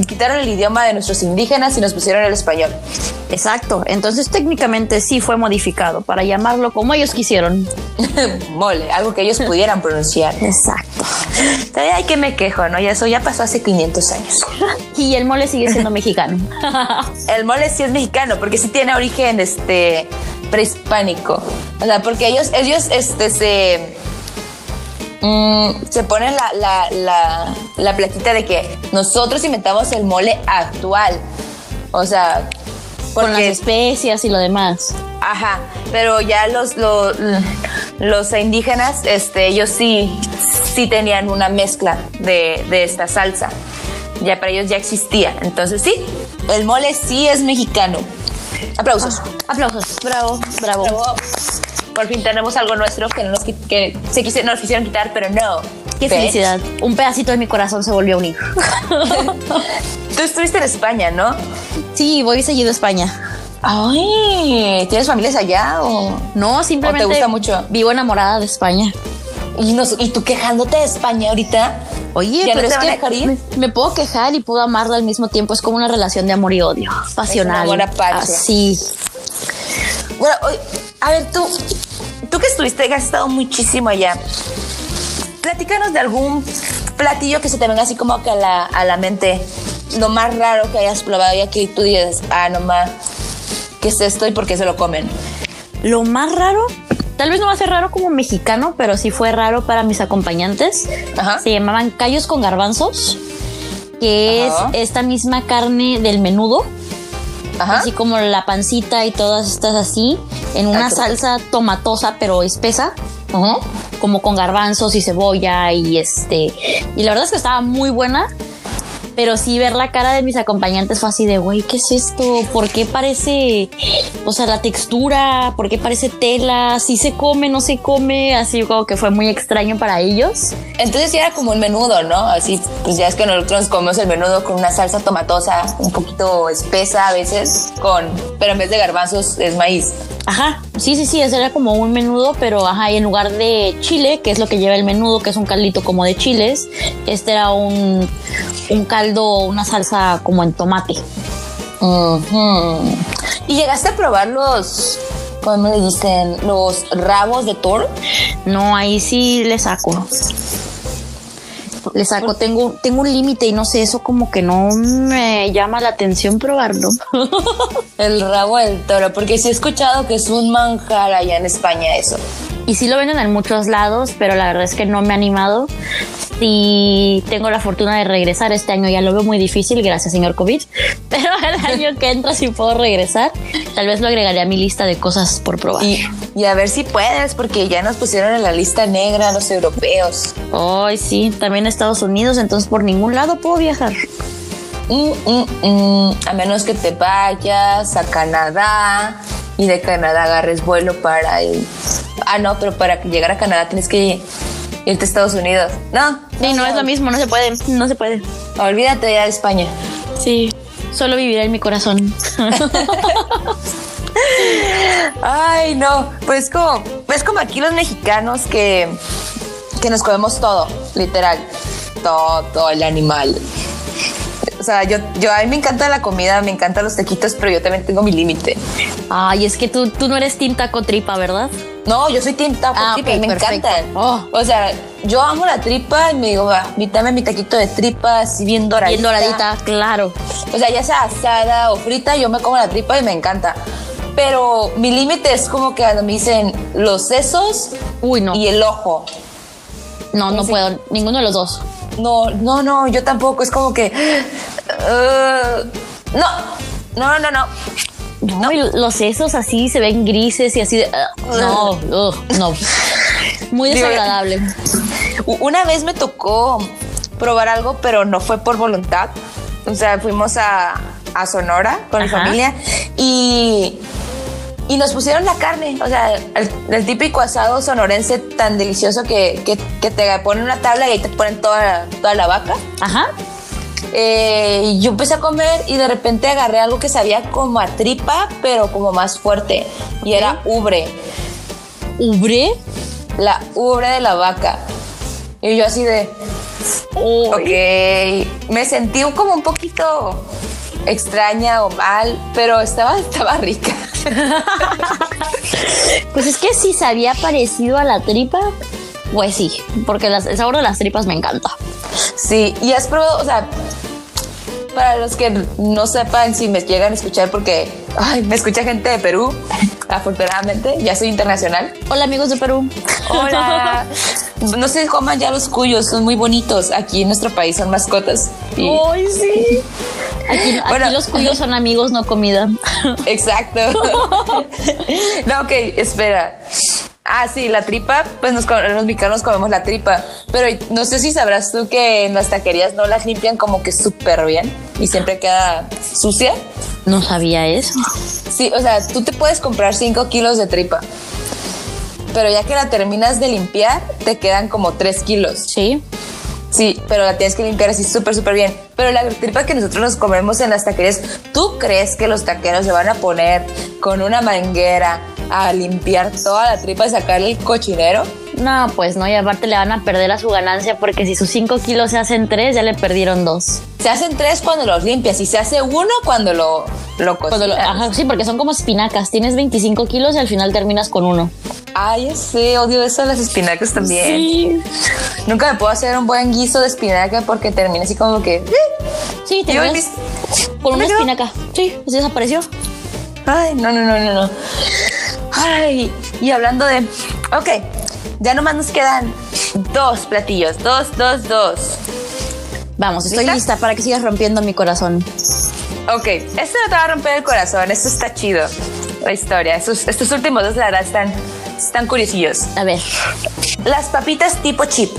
quitaron el idioma de nuestros indígenas y nos pusieron el español.
Exacto. Entonces técnicamente sí fue modificado para llamarlo como ellos quisieron. [laughs]
mole, algo que ellos pudieran pronunciar.
Exacto.
Hay que me quejo, ¿no? Y eso ya pasó hace 500 años.
Y el mole sigue siendo [laughs] mexicano.
El mole sí es mexicano porque sí tiene origen este prehispánico. O sea, porque ellos ellos este se mm, se pone la, la, la, la platita de que nosotros inventamos el mole actual. O sea,
Con las especias y lo demás.
Ajá, pero ya los, los, los indígenas, este, ellos sí, sí tenían una mezcla de, de esta salsa. Ya para ellos ya existía. Entonces sí, el mole sí es mexicano. Aplausos.
Aplausos. Bravo, bravo.
Bravo. Por fin tenemos algo nuestro que, no nos, que se quise- nos quisieron quitar, pero no.
Qué felicidad. Un pedacito de mi corazón se volvió a unir. [laughs]
Tú estuviste en España, ¿no?
sí, voy seguido a España.
Ay, ¿tienes familias allá o...?
No, simplemente
gusta mucho?
vivo enamorada de España.
Y, nos- y tú quejándote de España ahorita.
Oye,
¿Ya no
pero
te
es que me, me puedo quejar y puedo amarla al mismo tiempo. Es como una relación de amor y odio. Pasional.
amor apache.
Así.
Bueno, a ver, tú, tú que estuviste, que has estado muchísimo allá, platícanos de algún platillo que se te venga así como que a la, a la mente, lo más raro que hayas probado, ya que tú dices, ah, no más, ¿qué es esto y por qué se lo comen?
Lo más raro, tal vez no va a ser raro como mexicano, pero sí fue raro para mis acompañantes.
Ajá.
Se llamaban callos con garbanzos, que
Ajá.
es esta misma carne del menudo,
Ajá.
así como la pancita y todas estas así, en una salsa tomatosa pero espesa. Como con garbanzos y cebolla y este y la verdad es que estaba muy buena pero sí ver la cara de mis acompañantes fue así de güey qué es esto por qué parece o sea la textura por qué parece tela si se come no se come así como que fue muy extraño para ellos.
Entonces sí era como un menudo, ¿no? Así, pues ya es que nosotros comemos el menudo con una salsa tomatosa, un poquito espesa a veces, con, pero en vez de garbanzos es maíz.
ajá sí sí sí ese era como un menudo pero ajá y en lugar de chile que es lo que lleva el menudo que es un caldito como de chiles este era un un caldo una salsa como en tomate.
¿Y llegaste a probar los, ¿cómo le dicen? Los rabos de toro.
No, ahí sí le saco. Le saco, tengo, tengo un límite y no sé, eso como que no me llama la atención probarlo. [laughs]
El rabo del toro, porque sí he escuchado que es un manjar allá en España eso.
Y sí lo venden en muchos lados, pero la verdad es que no me he animado. Si tengo la fortuna de regresar este año, ya lo veo muy difícil, gracias señor COVID. [laughs] Pero el año que entra, si puedo regresar, tal vez lo agregaré a mi lista de cosas por probar.
Y, y a ver si puedes, porque ya nos pusieron en la lista negra los europeos.
Ay, sí, también Estados Unidos, entonces por ningún lado puedo viajar.
Mm, mm, mm. A menos que te vayas a Canadá y de Canadá agarres vuelo para el... Ah, no, pero para llegar a Canadá tienes que irte a Estados Unidos. No,
Sí, no es lo mismo, no se puede, no se puede.
Olvídate de España.
Sí, solo vivirá en mi corazón. [laughs]
Ay, no, pues como, pues como aquí los mexicanos que, que nos comemos todo, literal, todo, todo el animal. O sea, yo, yo a mí me encanta la comida, me encantan los taquitos, pero yo también tengo mi límite.
Ay, es que tú, tú no eres tinta con tripa, ¿verdad?
No, yo soy team taco
Ah,
tripa y me
perfecto.
encantan.
Oh.
O sea, yo amo la tripa y me digo, va, dame mi taquito de tripa así bien doradita.
Bien doradita, claro.
O sea, ya sea asada o frita, yo me como la tripa y me encanta. Pero mi límite es como que cuando me dicen los sesos
Uy, no.
y el ojo.
No, no puedo. Ninguno de los dos.
No, no, no, yo tampoco. Es como que. uh, no, no, no, no.
No, y los sesos así se ven grises y así de. uh, no, uh, no. Muy desagradable.
Una vez me tocó probar algo, pero no fue por voluntad. O sea, fuimos a, a Sonora con mi
Ajá.
familia y, y nos pusieron la carne. O sea, el, el típico asado sonorense tan delicioso que, que, que te ponen una tabla y ahí te ponen toda, toda la vaca.
Ajá.
Eh, y yo empecé a comer y de repente agarré algo que sabía como a tripa, pero como más fuerte. Y era ubre,
Ubre.
la ubre de la vaca. Y yo así de, ok, me sentí como un poquito extraña o mal, pero estaba, [laughs] estaba rica.
Pues es que si sabía parecido a la tripa, pues sí, porque las- el sabor de las tripas me encanta.
Sí, y has probado, o sea, para los que no sepan si me llegan a escuchar porque ay, me escucha gente de Perú, [laughs] afortunadamente, ya soy internacional.
Hola amigos de Perú.
Hola. [laughs] No se coman ya los cuyos, son muy bonitos. Aquí en nuestro país son mascotas. Y...
¡Ay, sí! Aquí, aquí
Bueno.
los cuyos son amigos, no comida. [laughs]
Exacto. no, ok, espera. Ah, sí, la tripa, pues nos, los mexicanos comemos la tripa, pero no sé si sabrás tú que en las taquerías no las limpian como que súper bien y siempre queda sucia.
No sabía eso.
Sí, o sea, tú te puedes comprar 5 kilos de tripa, pero ya que la terminas de limpiar, te quedan como 3 kilos.
Sí.
Sí, pero la tienes que limpiar así súper, súper bien. Pero la tripa que nosotros nos comemos en las taquerías, ¿tú crees que los taqueros se van a poner con una manguera a limpiar toda la tripa y sacarle el cochinero?
No, pues no, y aparte le van a perder a su ganancia porque si sus 5 kilos se hacen 3, ya le perdieron 2.
Se hacen tres cuando los limpias y se hace uno cuando lo, lo
Cuando lo-
cocinas.
ajá, sí, porque son como espinacas. Tienes 25 kilos y al final terminas con uno.
Ay, ya sé, odio eso de las espinacas también.
Sí.
Nunca me puedo hacer un buen guiso de espinaca porque termina así como que... "Eh".
Sí, te ves
mis-
con una espinaca. Sí, pues desapareció.
Ay, no, no, no, no, no. Ay, y hablando de... Ok, ya nomás nos quedan dos platillos. Dos, dos, dos.
Vamos, estoy
¿Lista?
lista para que sigas rompiendo mi corazón.
Ok, esto no te va a romper el corazón. Esto está chido. La historia. Estos, estos últimos dos, la verdad, están, están curiosillos.
A ver.
Las papitas tipo chip.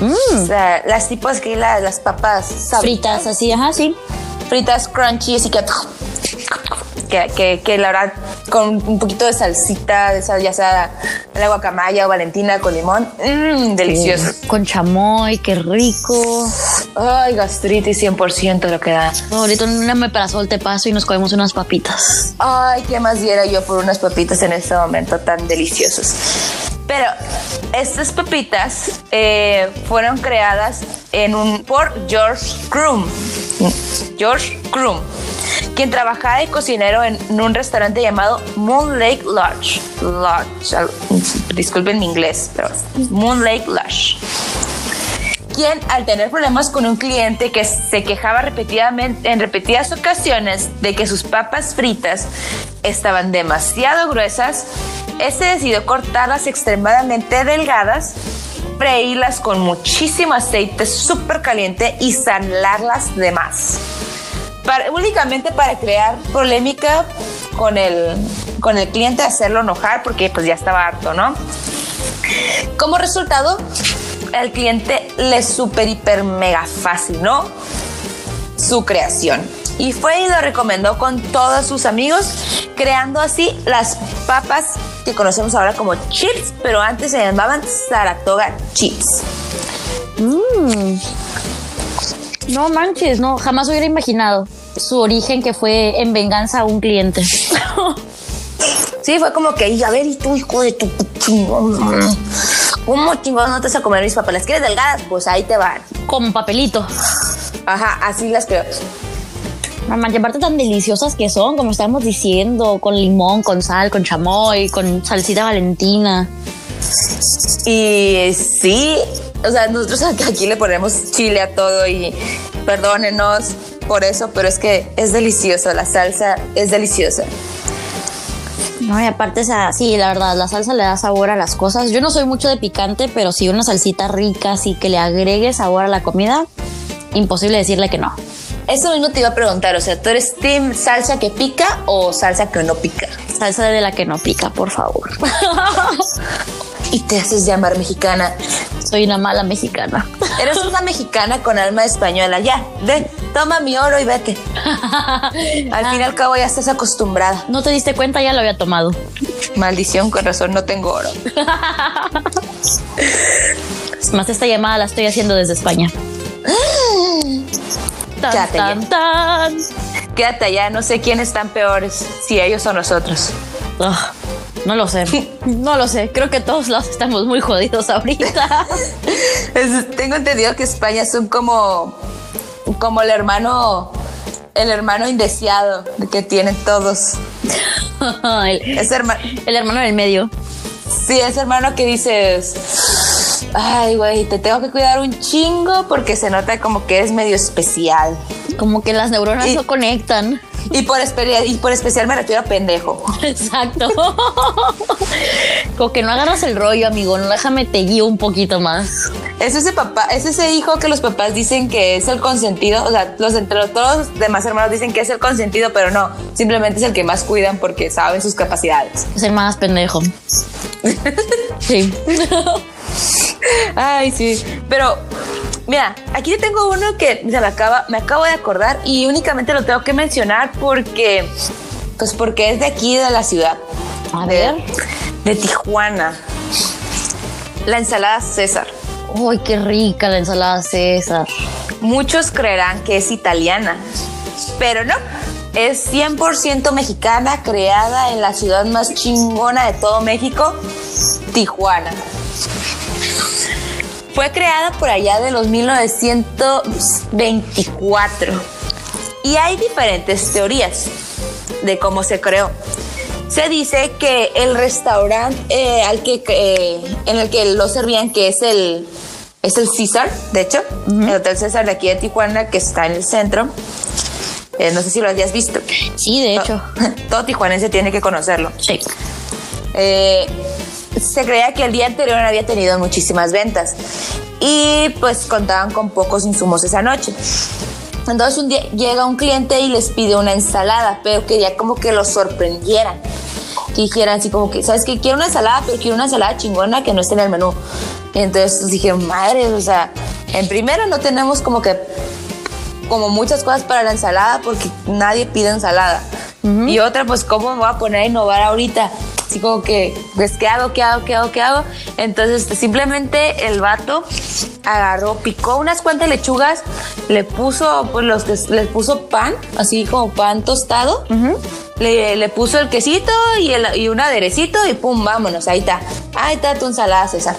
O sea, las tipos que la- las papas sabritas,
Fritas así, ajá, sí.
fritas crunchy, así que, que, que, que la verdad con un poquito de salsita, de sal, ya sea la guacamaya o valentina con limón, mmm, delicioso.
Con chamoy, qué rico.
Ay, gastritis 100% lo que da.
Ahorita en una meprazol te paso y nos comemos unas papitas.
Ay, ¿qué más diera yo por unas papitas en este momento tan deliciosos? Pero estas papitas eh, fueron creadas en un, por George Krum. George Krum, quien trabajaba de cocinero en, un restaurante llamado Moon Lake Lodge. Lodge. Disculpen mi inglés, pero Moon Lake Lodge quien al tener problemas con un cliente que se quejaba repetidamente en repetidas ocasiones de que sus papas fritas estaban demasiado gruesas, este decidió cortarlas extremadamente delgadas, freírlas con muchísimo aceite súper caliente y salarlas de más. Únicamente para crear polémica con el, con el cliente, hacerlo enojar porque pues ya estaba harto, ¿no? Como resultado, al cliente le super hiper mega fascinó su creación. Y fue y lo recomendó con todos sus amigos, creando así las papas que conocemos ahora como chips, pero antes se llamaban Saratoga Chips.
No manches, no, jamás hubiera imaginado su origen que fue en venganza a un cliente. [laughs]
Sí, fue como que, y a ver, y tú, hijo de tu chingón. ¿Cómo chingón no te vas a comer mis papas? ¿Las quieres delgadas? Pues ahí te van.
Como papelito.
Ajá, así las creo.
Mamá, y aparte tan deliciosas que son, como estábamos diciendo, con limón, con sal, con chamoy, con salsita valentina.
Y sí, o sea, nosotros aquí- le ponemos chile a todo y perdónenos por eso, pero es que es delicioso, la salsa es deliciosa.
No, y aparte, o sea, sí, la verdad, la salsa le da sabor a las cosas. Yo no soy mucho de picante, pero sí una salsita rica, así que le agregue sabor a la comida, imposible decirle que no.
Eso mismo te iba a preguntar, o sea, ¿tú eres team salsa que pica o salsa que no pica?
Salsa de la que no pica, por favor. [laughs]
Y te haces llamar mexicana.
Soy una mala mexicana.
Eres una mexicana con alma española, ya, ve, toma mi oro y vete. [laughs] Al fin y al cabo ya estás acostumbrada.
No te diste cuenta, ya lo había tomado.
Maldición, con razón, no tengo oro. [laughs]
Es más, esta llamada la estoy haciendo desde España. [gasps] Tan,
Quédate
tan,
ya.
tan.
Quédate allá, no sé quiénes están peores, si ellos o nosotros.
Ah, no lo sé. [laughs] No lo sé. Creo que todos los estamos muy jodidos ahorita. [laughs]
Es- tengo entendido que España son como, como el hermano, el hermano indeseado que tienen todos. [laughs]
el,
hermano,
el hermano del medio.
sí, ese hermano que dices, ay, güey, te tengo que cuidar un chingo porque se nota como que eres medio especial.
Como que las neuronas no conectan. [laughs]
Y por, y por especial me refiero a pendejo.
Exacto. [laughs] Como que no agarras el rollo, amigo. No déjame te guío un poquito más.
Es ese papá, es ese hijo que los papás dicen que es el consentido. O sea, los entre todos los demás hermanos dicen que es el consentido, pero no. Simplemente es el que más cuidan porque saben sus capacidades.
Es el más pendejo. [laughs]
sí. Ay, sí. Pero Mira, aquí tengo uno que se me acaba, me acabo de acordar y únicamente lo tengo que mencionar porque, pues porque es de aquí de la ciudad.
A ver.
De Tijuana. La ensalada César.
Uy, qué rica la ensalada César.
Muchos creerán que es italiana, pero no. Es 100% mexicana, creada en la ciudad más chingona de todo México, Tijuana. Fue creada por allá de los 1924 y hay diferentes teorías de cómo se creó. Se dice que el restaurante eh, al que, eh, en el que lo servían, que es el, es el César, de hecho, el Hotel César de aquí de Tijuana, que está en el centro. Eh, no sé si lo hayas visto.
Sí, de hecho.
Todo, [laughs] todo tijuanense tiene que conocerlo.
Sí
se creía que el día anterior había tenido muchísimas ventas y pues contaban con pocos insumos esa noche. Entonces un día llega un cliente y les pide una ensalada, pero quería como que los sorprendieran. Que dijeran así como que, ¿sabes qué? Quiero una ensalada, pero quiero una ensalada chingona que no esté en el menú. Y entonces dijeron, madre, o sea, en primero no tenemos como que, como muchas cosas para la ensalada porque nadie pide ensalada. Y otra, pues, ¿cómo me voy a poner a innovar ahorita? así como que, pues, ¿qué hago? ¿Qué hago? ¿Qué hago? ¿Qué hago? Entonces, simplemente el vato agarró, picó unas cuantas lechugas, le puso, pues, los que le puso pan, así como pan tostado. Le, puso el quesito y, el, y un aderecito y pum, vámonos, ahí está. Ahí está tu ensalada, César.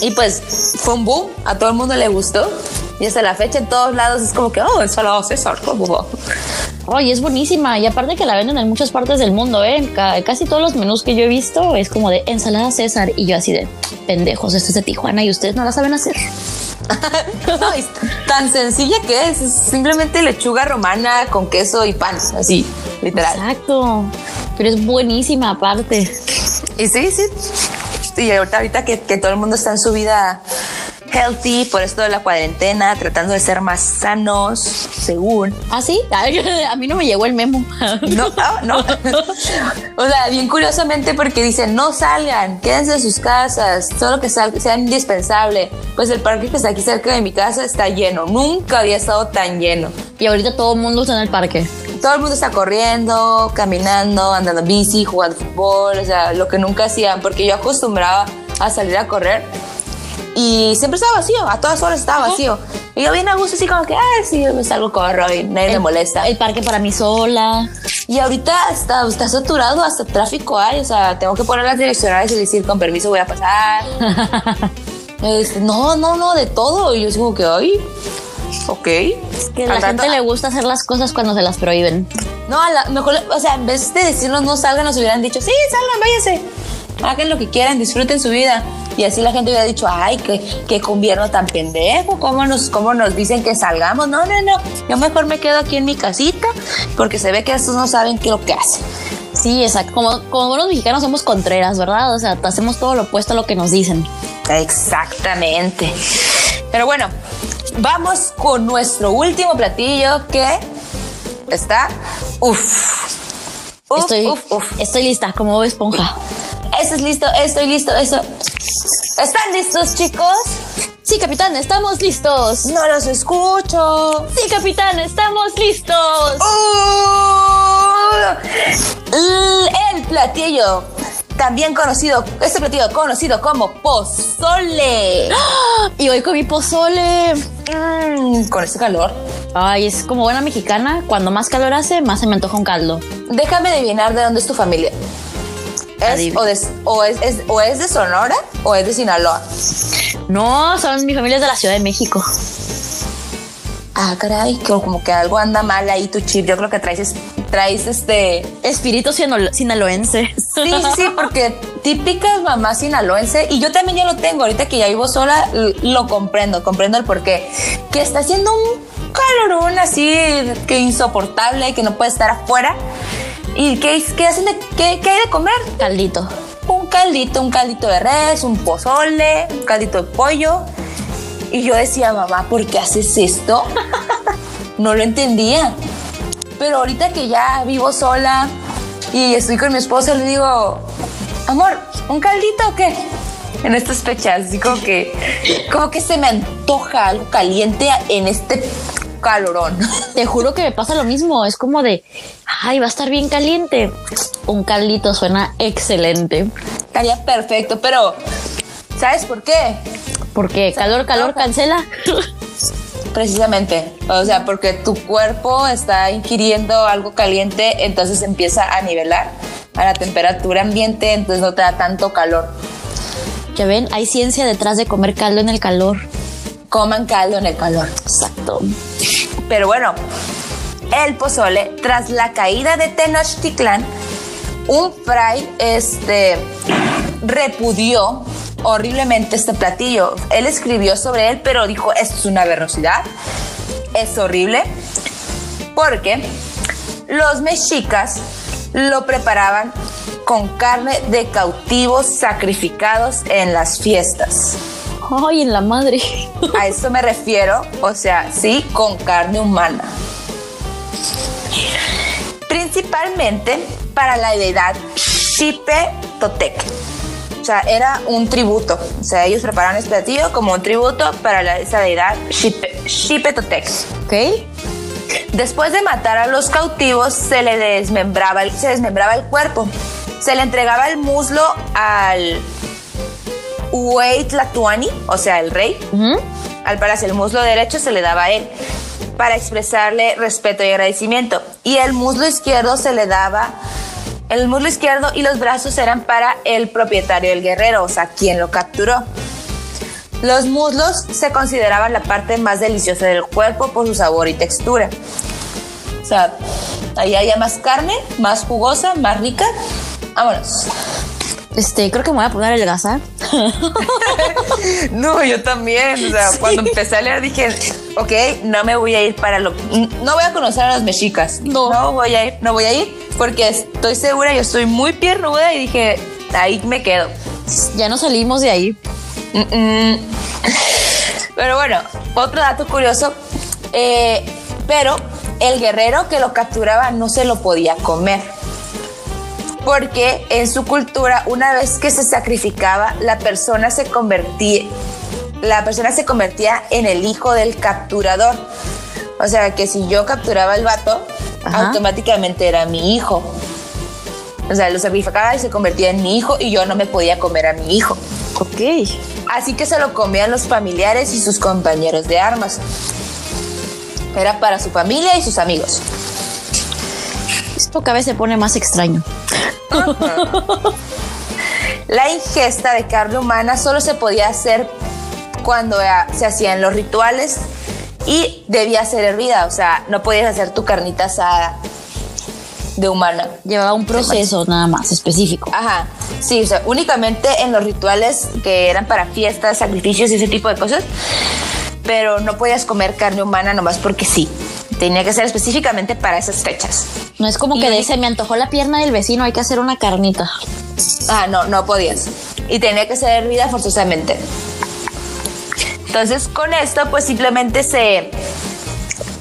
Y pues fue un boom, a todo el mundo le gustó. Y hasta la fecha en todos lados es como que, oh, ensalada César.
Oye, es buenísima. Y aparte que la venden en muchas partes del mundo, ¿eh? casi todos los menús que yo he visto es como de ensalada César. Y yo así de pendejos, esto es de Tijuana y ustedes no la saben hacer. [laughs]
no, es tan sencilla que es. simplemente lechuga romana con queso y pan, así, literal.
Exacto. Pero es buenísima aparte.
Y sí, sí. Y ahorita, ahorita que, que todo el mundo está en su vida healthy por esto de la cuarentena, tratando de ser más sanos, según.
¿Ah, sí? [laughs] a mí no me llegó el memo. [laughs]
No, ah, no. [laughs] o sea, bien curiosamente porque dicen, no salgan, quédense en sus casas, solo que sea indispensable. Pues el parque que está aquí cerca de mi casa está lleno, nunca había estado tan lleno.
Y ahorita todo el mundo está en el parque.
Todo el mundo está corriendo, caminando, andando bici, jugando fútbol, o sea, lo que nunca hacían, porque yo acostumbraba a salir a correr y siempre estaba vacío, a todas horas estaba vacío. Y yo bien a gusto, así como que, ay, sí, me salgo, corro y nadie me molesta.
El parque para mí sola.
Y ahorita está, está saturado, hasta tráfico hay, o sea, tengo que poner las direccionales y decir, con permiso voy a pasar. [laughs] Este, no, no, no, de todo. Y yo digo que, ay, ok.
Es que a la gente le gusta hacer las cosas cuando se las prohíben.
No, a la, mejor, o sea, en vez de decirnos no salgan, nos hubieran dicho, sí, salgan, váyanse. Hagan lo que quieran, disfruten su vida. Y así la gente hubiera dicho, ay, qué, qué gobierno tan pendejo, ¿Cómo nos, ¿cómo nos dicen que salgamos? No, no, no, yo mejor me quedo aquí en mi casita porque se ve que estos no saben qué es lo que hacen.
Sí, exacto. Como, como los mexicanos somos contreras, ¿verdad? O sea, hacemos todo lo opuesto a lo que nos dicen.
Exactamente. Pero bueno, vamos con nuestro último platillo que está... Uf.
Uf, estoy, uf, uf. estoy lista, como esponja.
Eso es listo, estoy listo, eso. ¿Están listos, chicos?
Sí, capitán, estamos listos.
No los escucho.
Sí, capitán, estamos listos.
el platillo, también conocido, este platillo conocido como pozole. [gasps]
Y hoy comí pozole.
Mm, con este calor.
Ay, es como buena mexicana. Cuando más calor hace, más se me antoja un caldo.
Déjame adivinar de dónde es tu familia. ¿Es, o, es, o es de Sonora o es de Sinaloa?
No, son mi familia es de la Ciudad de México.
Ah, caray, que como que algo anda mal ahí tu chip. Yo creo que traes, traes este...
Espíritu sinaloense.
Sí, sí, porque típicas mamá sinaloense. Y yo también ya lo tengo. Ahorita que ya vivo sola, lo comprendo. Comprendo el porqué. Que está haciendo un calorón así que insoportable, que no puede estar afuera. ¿Y qué, qué hacen de, qué, qué hay de comer?
Caldito.
Un caldito, un caldito de res, un pozole, un caldito de pollo. Y yo decía, mamá, ¿por qué haces esto? [laughs] No lo entendía. Pero ahorita que ya vivo sola y estoy con mi esposa, le digo, amor, ¿un caldito o qué? En estas fechas, así como que, como que se me antoja algo caliente en este calorón. [laughs]
Te juro que me pasa lo mismo. Es como de, ay, va a estar bien caliente. Un caldito suena excelente.
Estaría perfecto, pero ¿sabes por qué?
Porque calor, calor, cancela.
Precisamente, o sea, porque tu cuerpo está ingiriendo algo caliente, entonces empieza a nivelar a la temperatura ambiente, entonces no te da tanto calor.
Ya ven, hay ciencia detrás de comer caldo en el calor.
Coman caldo en el calor.
Exacto.
Pero bueno, el pozole, tras la caída de Tenochtitlán, un fray este, repudió horriblemente este platillo. Él escribió sobre él, pero dijo, esto es una verrosidad, es horrible, porque los mexicas lo preparaban con carne de cautivos sacrificados en las fiestas.
Ay, en la madre.
A eso me refiero, o sea, sí, con carne humana. Principalmente para la deidad Xipe Totec. O sea, era un tributo. O sea, ellos prepararon este platillo como un tributo para la, esa deidad Totec.
Ok.
Después de matar a los cautivos, se le desmembraba el, se desmembraba el cuerpo. Se le entregaba el muslo al Hueytlatuani, o sea, el rey.
Ujú.
Al parecer, el muslo derecho se le daba a él para expresarle respeto y agradecimiento. Y el muslo izquierdo se le daba. El muslo izquierdo y los brazos eran para el propietario del guerrero, o sea, quien lo capturó. Los muslos se consideraban la parte más deliciosa del cuerpo por su sabor y textura. O sea, ahí había más carne, más jugosa, más rica. Vámonos.
Este, creo que me voy a poner el gasa. [laughs]
No, yo también. O sea, cuando empecé a leer dije, ok, no me voy a ir para lo. No voy a conocer a las mexicas.
No.
No voy a ir, no voy a ir porque estoy segura, yo soy muy piernuda y dije, ahí me quedo.
Ya no salimos de ahí.
Mm, mm. Pero bueno, otro dato curioso. eh, pero el guerrero que lo capturaba no se lo podía comer. Porque en su cultura, una vez que se sacrificaba, la persona se convertía, la persona se convertía en el hijo del capturador. O sea que si yo capturaba al vato,
Ajá.
automáticamente era mi hijo. O sea, lo sacrificaba y se convertía en mi hijo y yo no me podía comer a mi hijo.
Ok.
Así que se lo comían los familiares y sus compañeros de armas. Era para su familia y sus amigos.
Esto cada vez se pone más extraño.
La ingesta de carne humana solo se podía hacer cuando se hacían los rituales y debía ser hervida, o sea, no podías hacer tu carnita asada de humana.
Llevaba un proceso nada más específico.
Ajá, sí, o sea, únicamente en los rituales que eran para fiestas, sacrificios y ese tipo de cosas, pero no podías comer carne humana nomás porque sí. Tenía que ser específicamente para esas fechas.
No es como
Y
que de ese me antojó la pierna del vecino, hay que hacer una carnita.
Ah, no, no podías. Y tenía que ser hervida forzosamente. Entonces, con esto, pues simplemente se,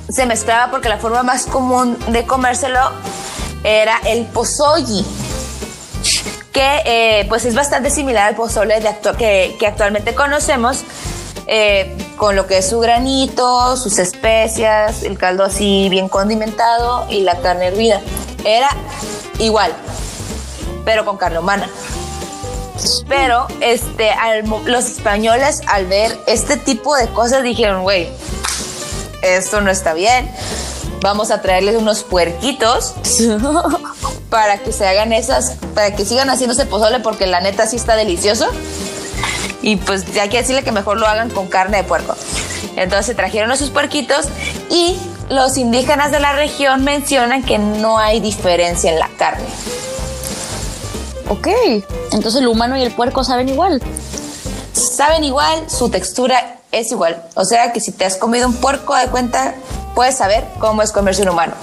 se mezclaba porque la forma más común de comérselo era el pozolli, que eh, pues es bastante similar al pozole de actu- que, que actualmente conocemos, eh, con lo que es su granito, sus especias, el caldo así bien condimentado y la carne hervida. Era igual, pero con carne humana. Pero este, los españoles al ver este tipo de cosas dijeron, güey, esto no está bien. Vamos a traerles unos puerquitos [laughs] para que se hagan esas, para que sigan haciéndose pozole porque la neta sí está delicioso. Y pues hay que decirle que mejor lo hagan con carne de puerco. Entonces trajeron a sus puerquitos y los indígenas de la región mencionan que no hay diferencia en la carne.
ok. Entonces el humano y el puerco saben igual.
saben igual, su textura es igual. O sea que si te has comido un puerco, de cuenta, puedes saber cómo es comerse un humano.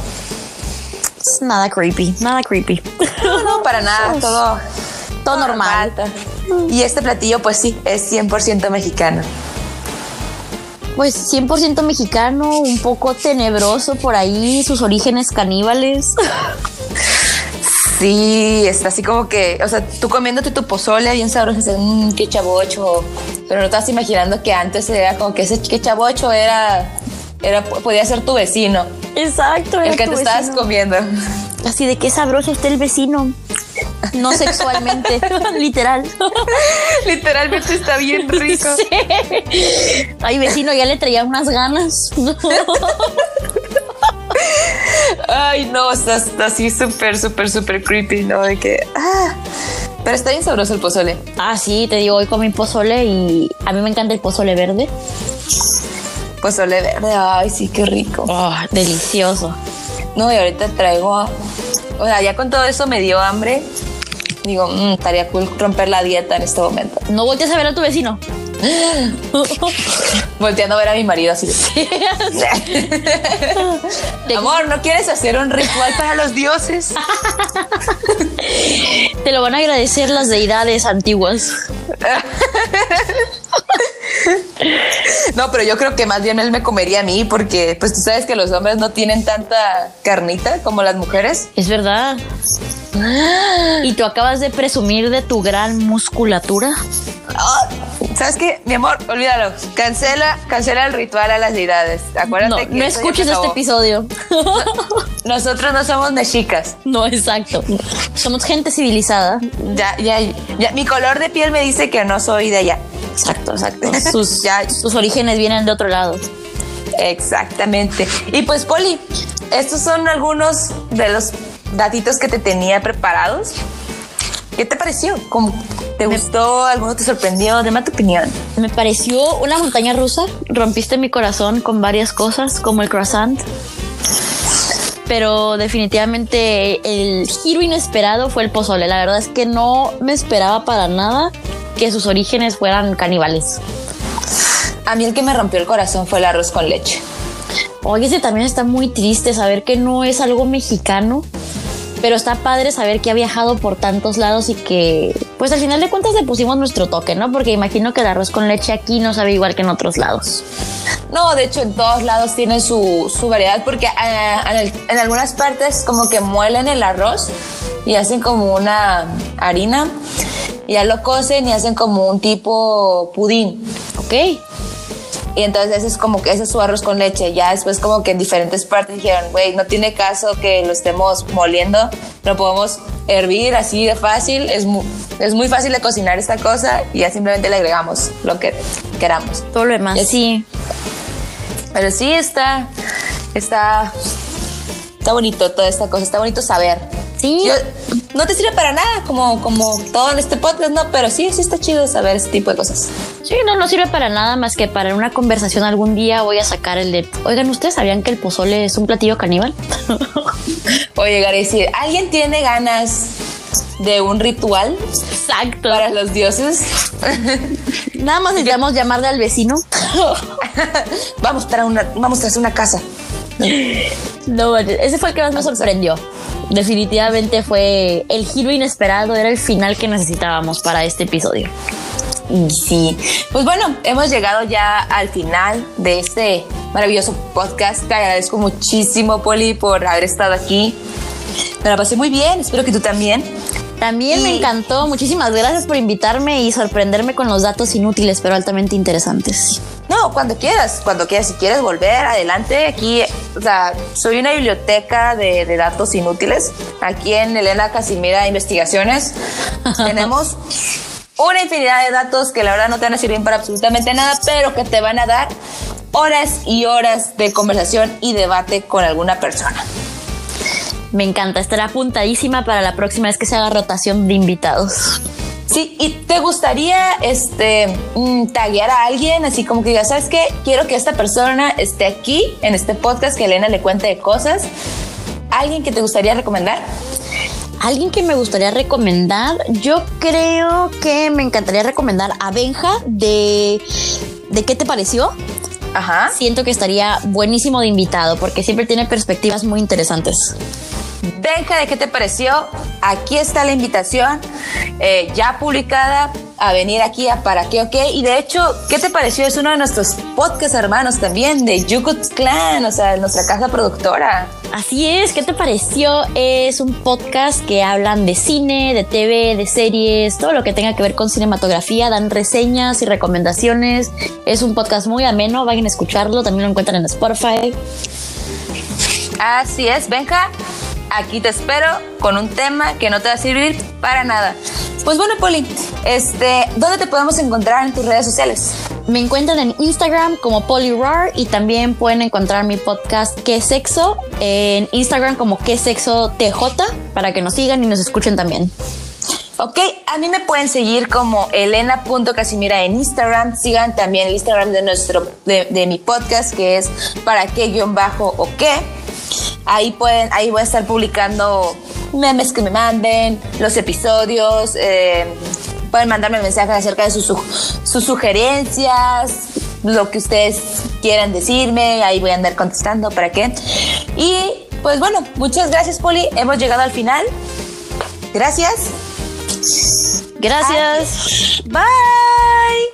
nada creepy, nada creepy.
No, no, para nada, [laughs] todo,
todo normal.
Y este platillo, pues sí, es 100% mexicano.
Pues 100% mexicano, un poco tenebroso por ahí, sus orígenes caníbales.
Sí, está así como que, o sea, tú comiéndote tu pozole bien sabroso, mmm, qué chavocho. Pero no estás imaginando que antes era como que ese qué chavocho era, era podía ser tu vecino.
Exacto.
El que te estabas comiendo.
Así de qué sabroso está el vecino. No sexualmente, [laughs] literal. [laughs]
Literalmente está bien [laughs] rico.
Ay, vecino, ya le traía unas ganas.
Ay, no, está, así súper, súper, súper creepy, ¿no? De que. Ah, pero está bien sabroso el pozole.
Ah, sí, te digo, hoy comí pozole y a mí me encanta el pozole verde.
Pozole verde, ay, sí, qué rico.
Oh, delicioso.
No, y ahorita traigo. O sea, ya con todo eso me dio hambre. Digo, mmm, estaría cool romper la dieta en este momento.
No voltees a ver a tu vecino. [laughs]
Volteando a ver a mi marido así. [laughs] Amor, ¿no quieres hacer un ritual para los dioses? [laughs]
Te lo van a agradecer las deidades antiguas. [laughs]
No, pero yo creo que más bien él me comería a mí porque pues tú sabes que los hombres no tienen tanta carnita como las mujeres.
Es verdad. Y tú acabas de presumir de tu gran musculatura.
Ah, ¿Sabes qué? Mi amor, olvídalo. Cancela, cancela el ritual a las deidades. Acuérdate
no, que no escuches este episodio.
Nosotros no somos mexicas.
No, exacto. Somos gente civilizada.
Ya, ya, ya. Mi color de piel me dice que no soy de allá.
Exacto, exacto. [laughs] Sus, ya, sus orígenes vienen de otro lado.
Exactamente. Y pues, Poli, estos son algunos de los datitos que te tenía preparados. ¿Qué te pareció? ¿Cómo ¿Te gustó? ¿Alguno te sorprendió? Deme tu opinión.
Me pareció una montaña rusa. Rompiste mi corazón con varias cosas, como el croissant. Pero definitivamente el giro inesperado fue el pozole. La verdad es que no me esperaba para nada que sus orígenes fueran caníbales.
A mí el que me rompió el corazón fue el arroz con leche.
Oye, ese también está muy triste saber que no es algo mexicano, pero está padre saber que ha viajado por tantos lados y que, pues al final de cuentas le pusimos nuestro toque, ¿no? Porque imagino que el arroz con leche aquí no sabe igual que en otros lados.
No, de hecho en todos lados tiene su, variedad porque eh, en, algunas partes como que muelen el arroz y hacen como una harina, ya lo cocen y hacen como un tipo pudín.
Ok.
Y entonces ese es como que ese es su arroz con leche. Ya después como que en diferentes partes dijeron, güey, no tiene caso que lo estemos moliendo, lo podemos hervir así de fácil. Es muy, es muy fácil de cocinar esta cosa y ya simplemente le agregamos lo que queramos.
Todo lo demás.
sí. Pero sí está, está, está bonito toda esta cosa, está bonito saber.
Sí.
no te sirve para nada, como, como todo en este podcast, no, pero sí, sí está chido saber este tipo de cosas.
Sí, no, no sirve para nada más que para una conversación algún día voy a sacar el de, oigan, ¿ustedes sabían que el pozole es un platillo caníbal? [laughs]
Voy a llegar a decir, ¿alguien tiene ganas de un ritual?
Exacto.
Para los dioses. [laughs]
Nada más necesitamos [laughs] llamarle al vecino.
vamos para una, vamos a hacer una casa.
No, ese fue el que más me sorprendió. Definitivamente fue el giro inesperado, era el final que necesitábamos para este episodio.
Sí, pues bueno, hemos llegado ya al final de este maravilloso podcast. Te agradezco muchísimo, Poli, por haber estado aquí. Me la pasé muy bien, espero que tú también.
También me encantó. Muchísimas gracias por invitarme y sorprenderme con los datos inútiles, pero altamente interesantes.
No, cuando quieras, cuando quieras, si quieres volver, adelante. Aquí, o sea, soy una biblioteca de, de datos inútiles. Aquí en Elena Casimira Investigaciones [laughs] tenemos una infinidad de datos que la verdad no te van a servir para absolutamente nada, pero que te van a dar horas y horas de conversación y debate con alguna persona.
Me encanta, estará apuntadísima para la próxima vez que se haga rotación de invitados.
Sí, y te gustaría este mm, taguear a alguien, así como que ya ¿sabes qué? Quiero que esta persona esté aquí en este podcast, que Elena le cuente de cosas. ¿Alguien que te gustaría recomendar?
Alguien que me gustaría recomendar, yo creo que me encantaría recomendar a Benja de ¿De qué te pareció? Ajá. siento que estaría buenísimo de invitado porque siempre tiene perspectivas muy interesantes.
Benja, ¿de qué te pareció? Aquí está la invitación eh, ya publicada a venir aquí a Para qué ok. Y de hecho, ¿qué te pareció? Es uno de nuestros podcast hermanos también de Yukut Clan, o sea, nuestra casa productora.
Así es, ¿qué te pareció? Es un podcast que hablan de cine, de TV, de series, todo lo que tenga que ver con cinematografía, dan reseñas y recomendaciones. Es un podcast muy ameno, vayan a escucharlo, también lo encuentran en Spotify.
Así es, Benja aquí te espero con un tema que no te va a servir para nada. Pues bueno, Poli, este, ¿dónde te podemos encontrar en tus redes sociales?
Me encuentran en Instagram como PoliRar y también pueden encontrar mi podcast ¿Qué sexo? en Instagram como ¿Qué sexo TJ para que nos sigan y nos escuchen también.
Ok, a mí me pueden seguir como elena.casimira en Instagram. Sigan también el Instagram de nuestro, de, de mi podcast que es para qué guion bajo o qué. Ahí pueden, ahí voy a estar publicando memes que me manden, los episodios, eh, pueden mandarme mensajes acerca de sus, sus sugerencias, lo que ustedes quieran decirme, ahí voy a andar contestando para qué. Y pues bueno, muchas gracias Poli, hemos llegado al final. Gracias.
Gracias.
Bye.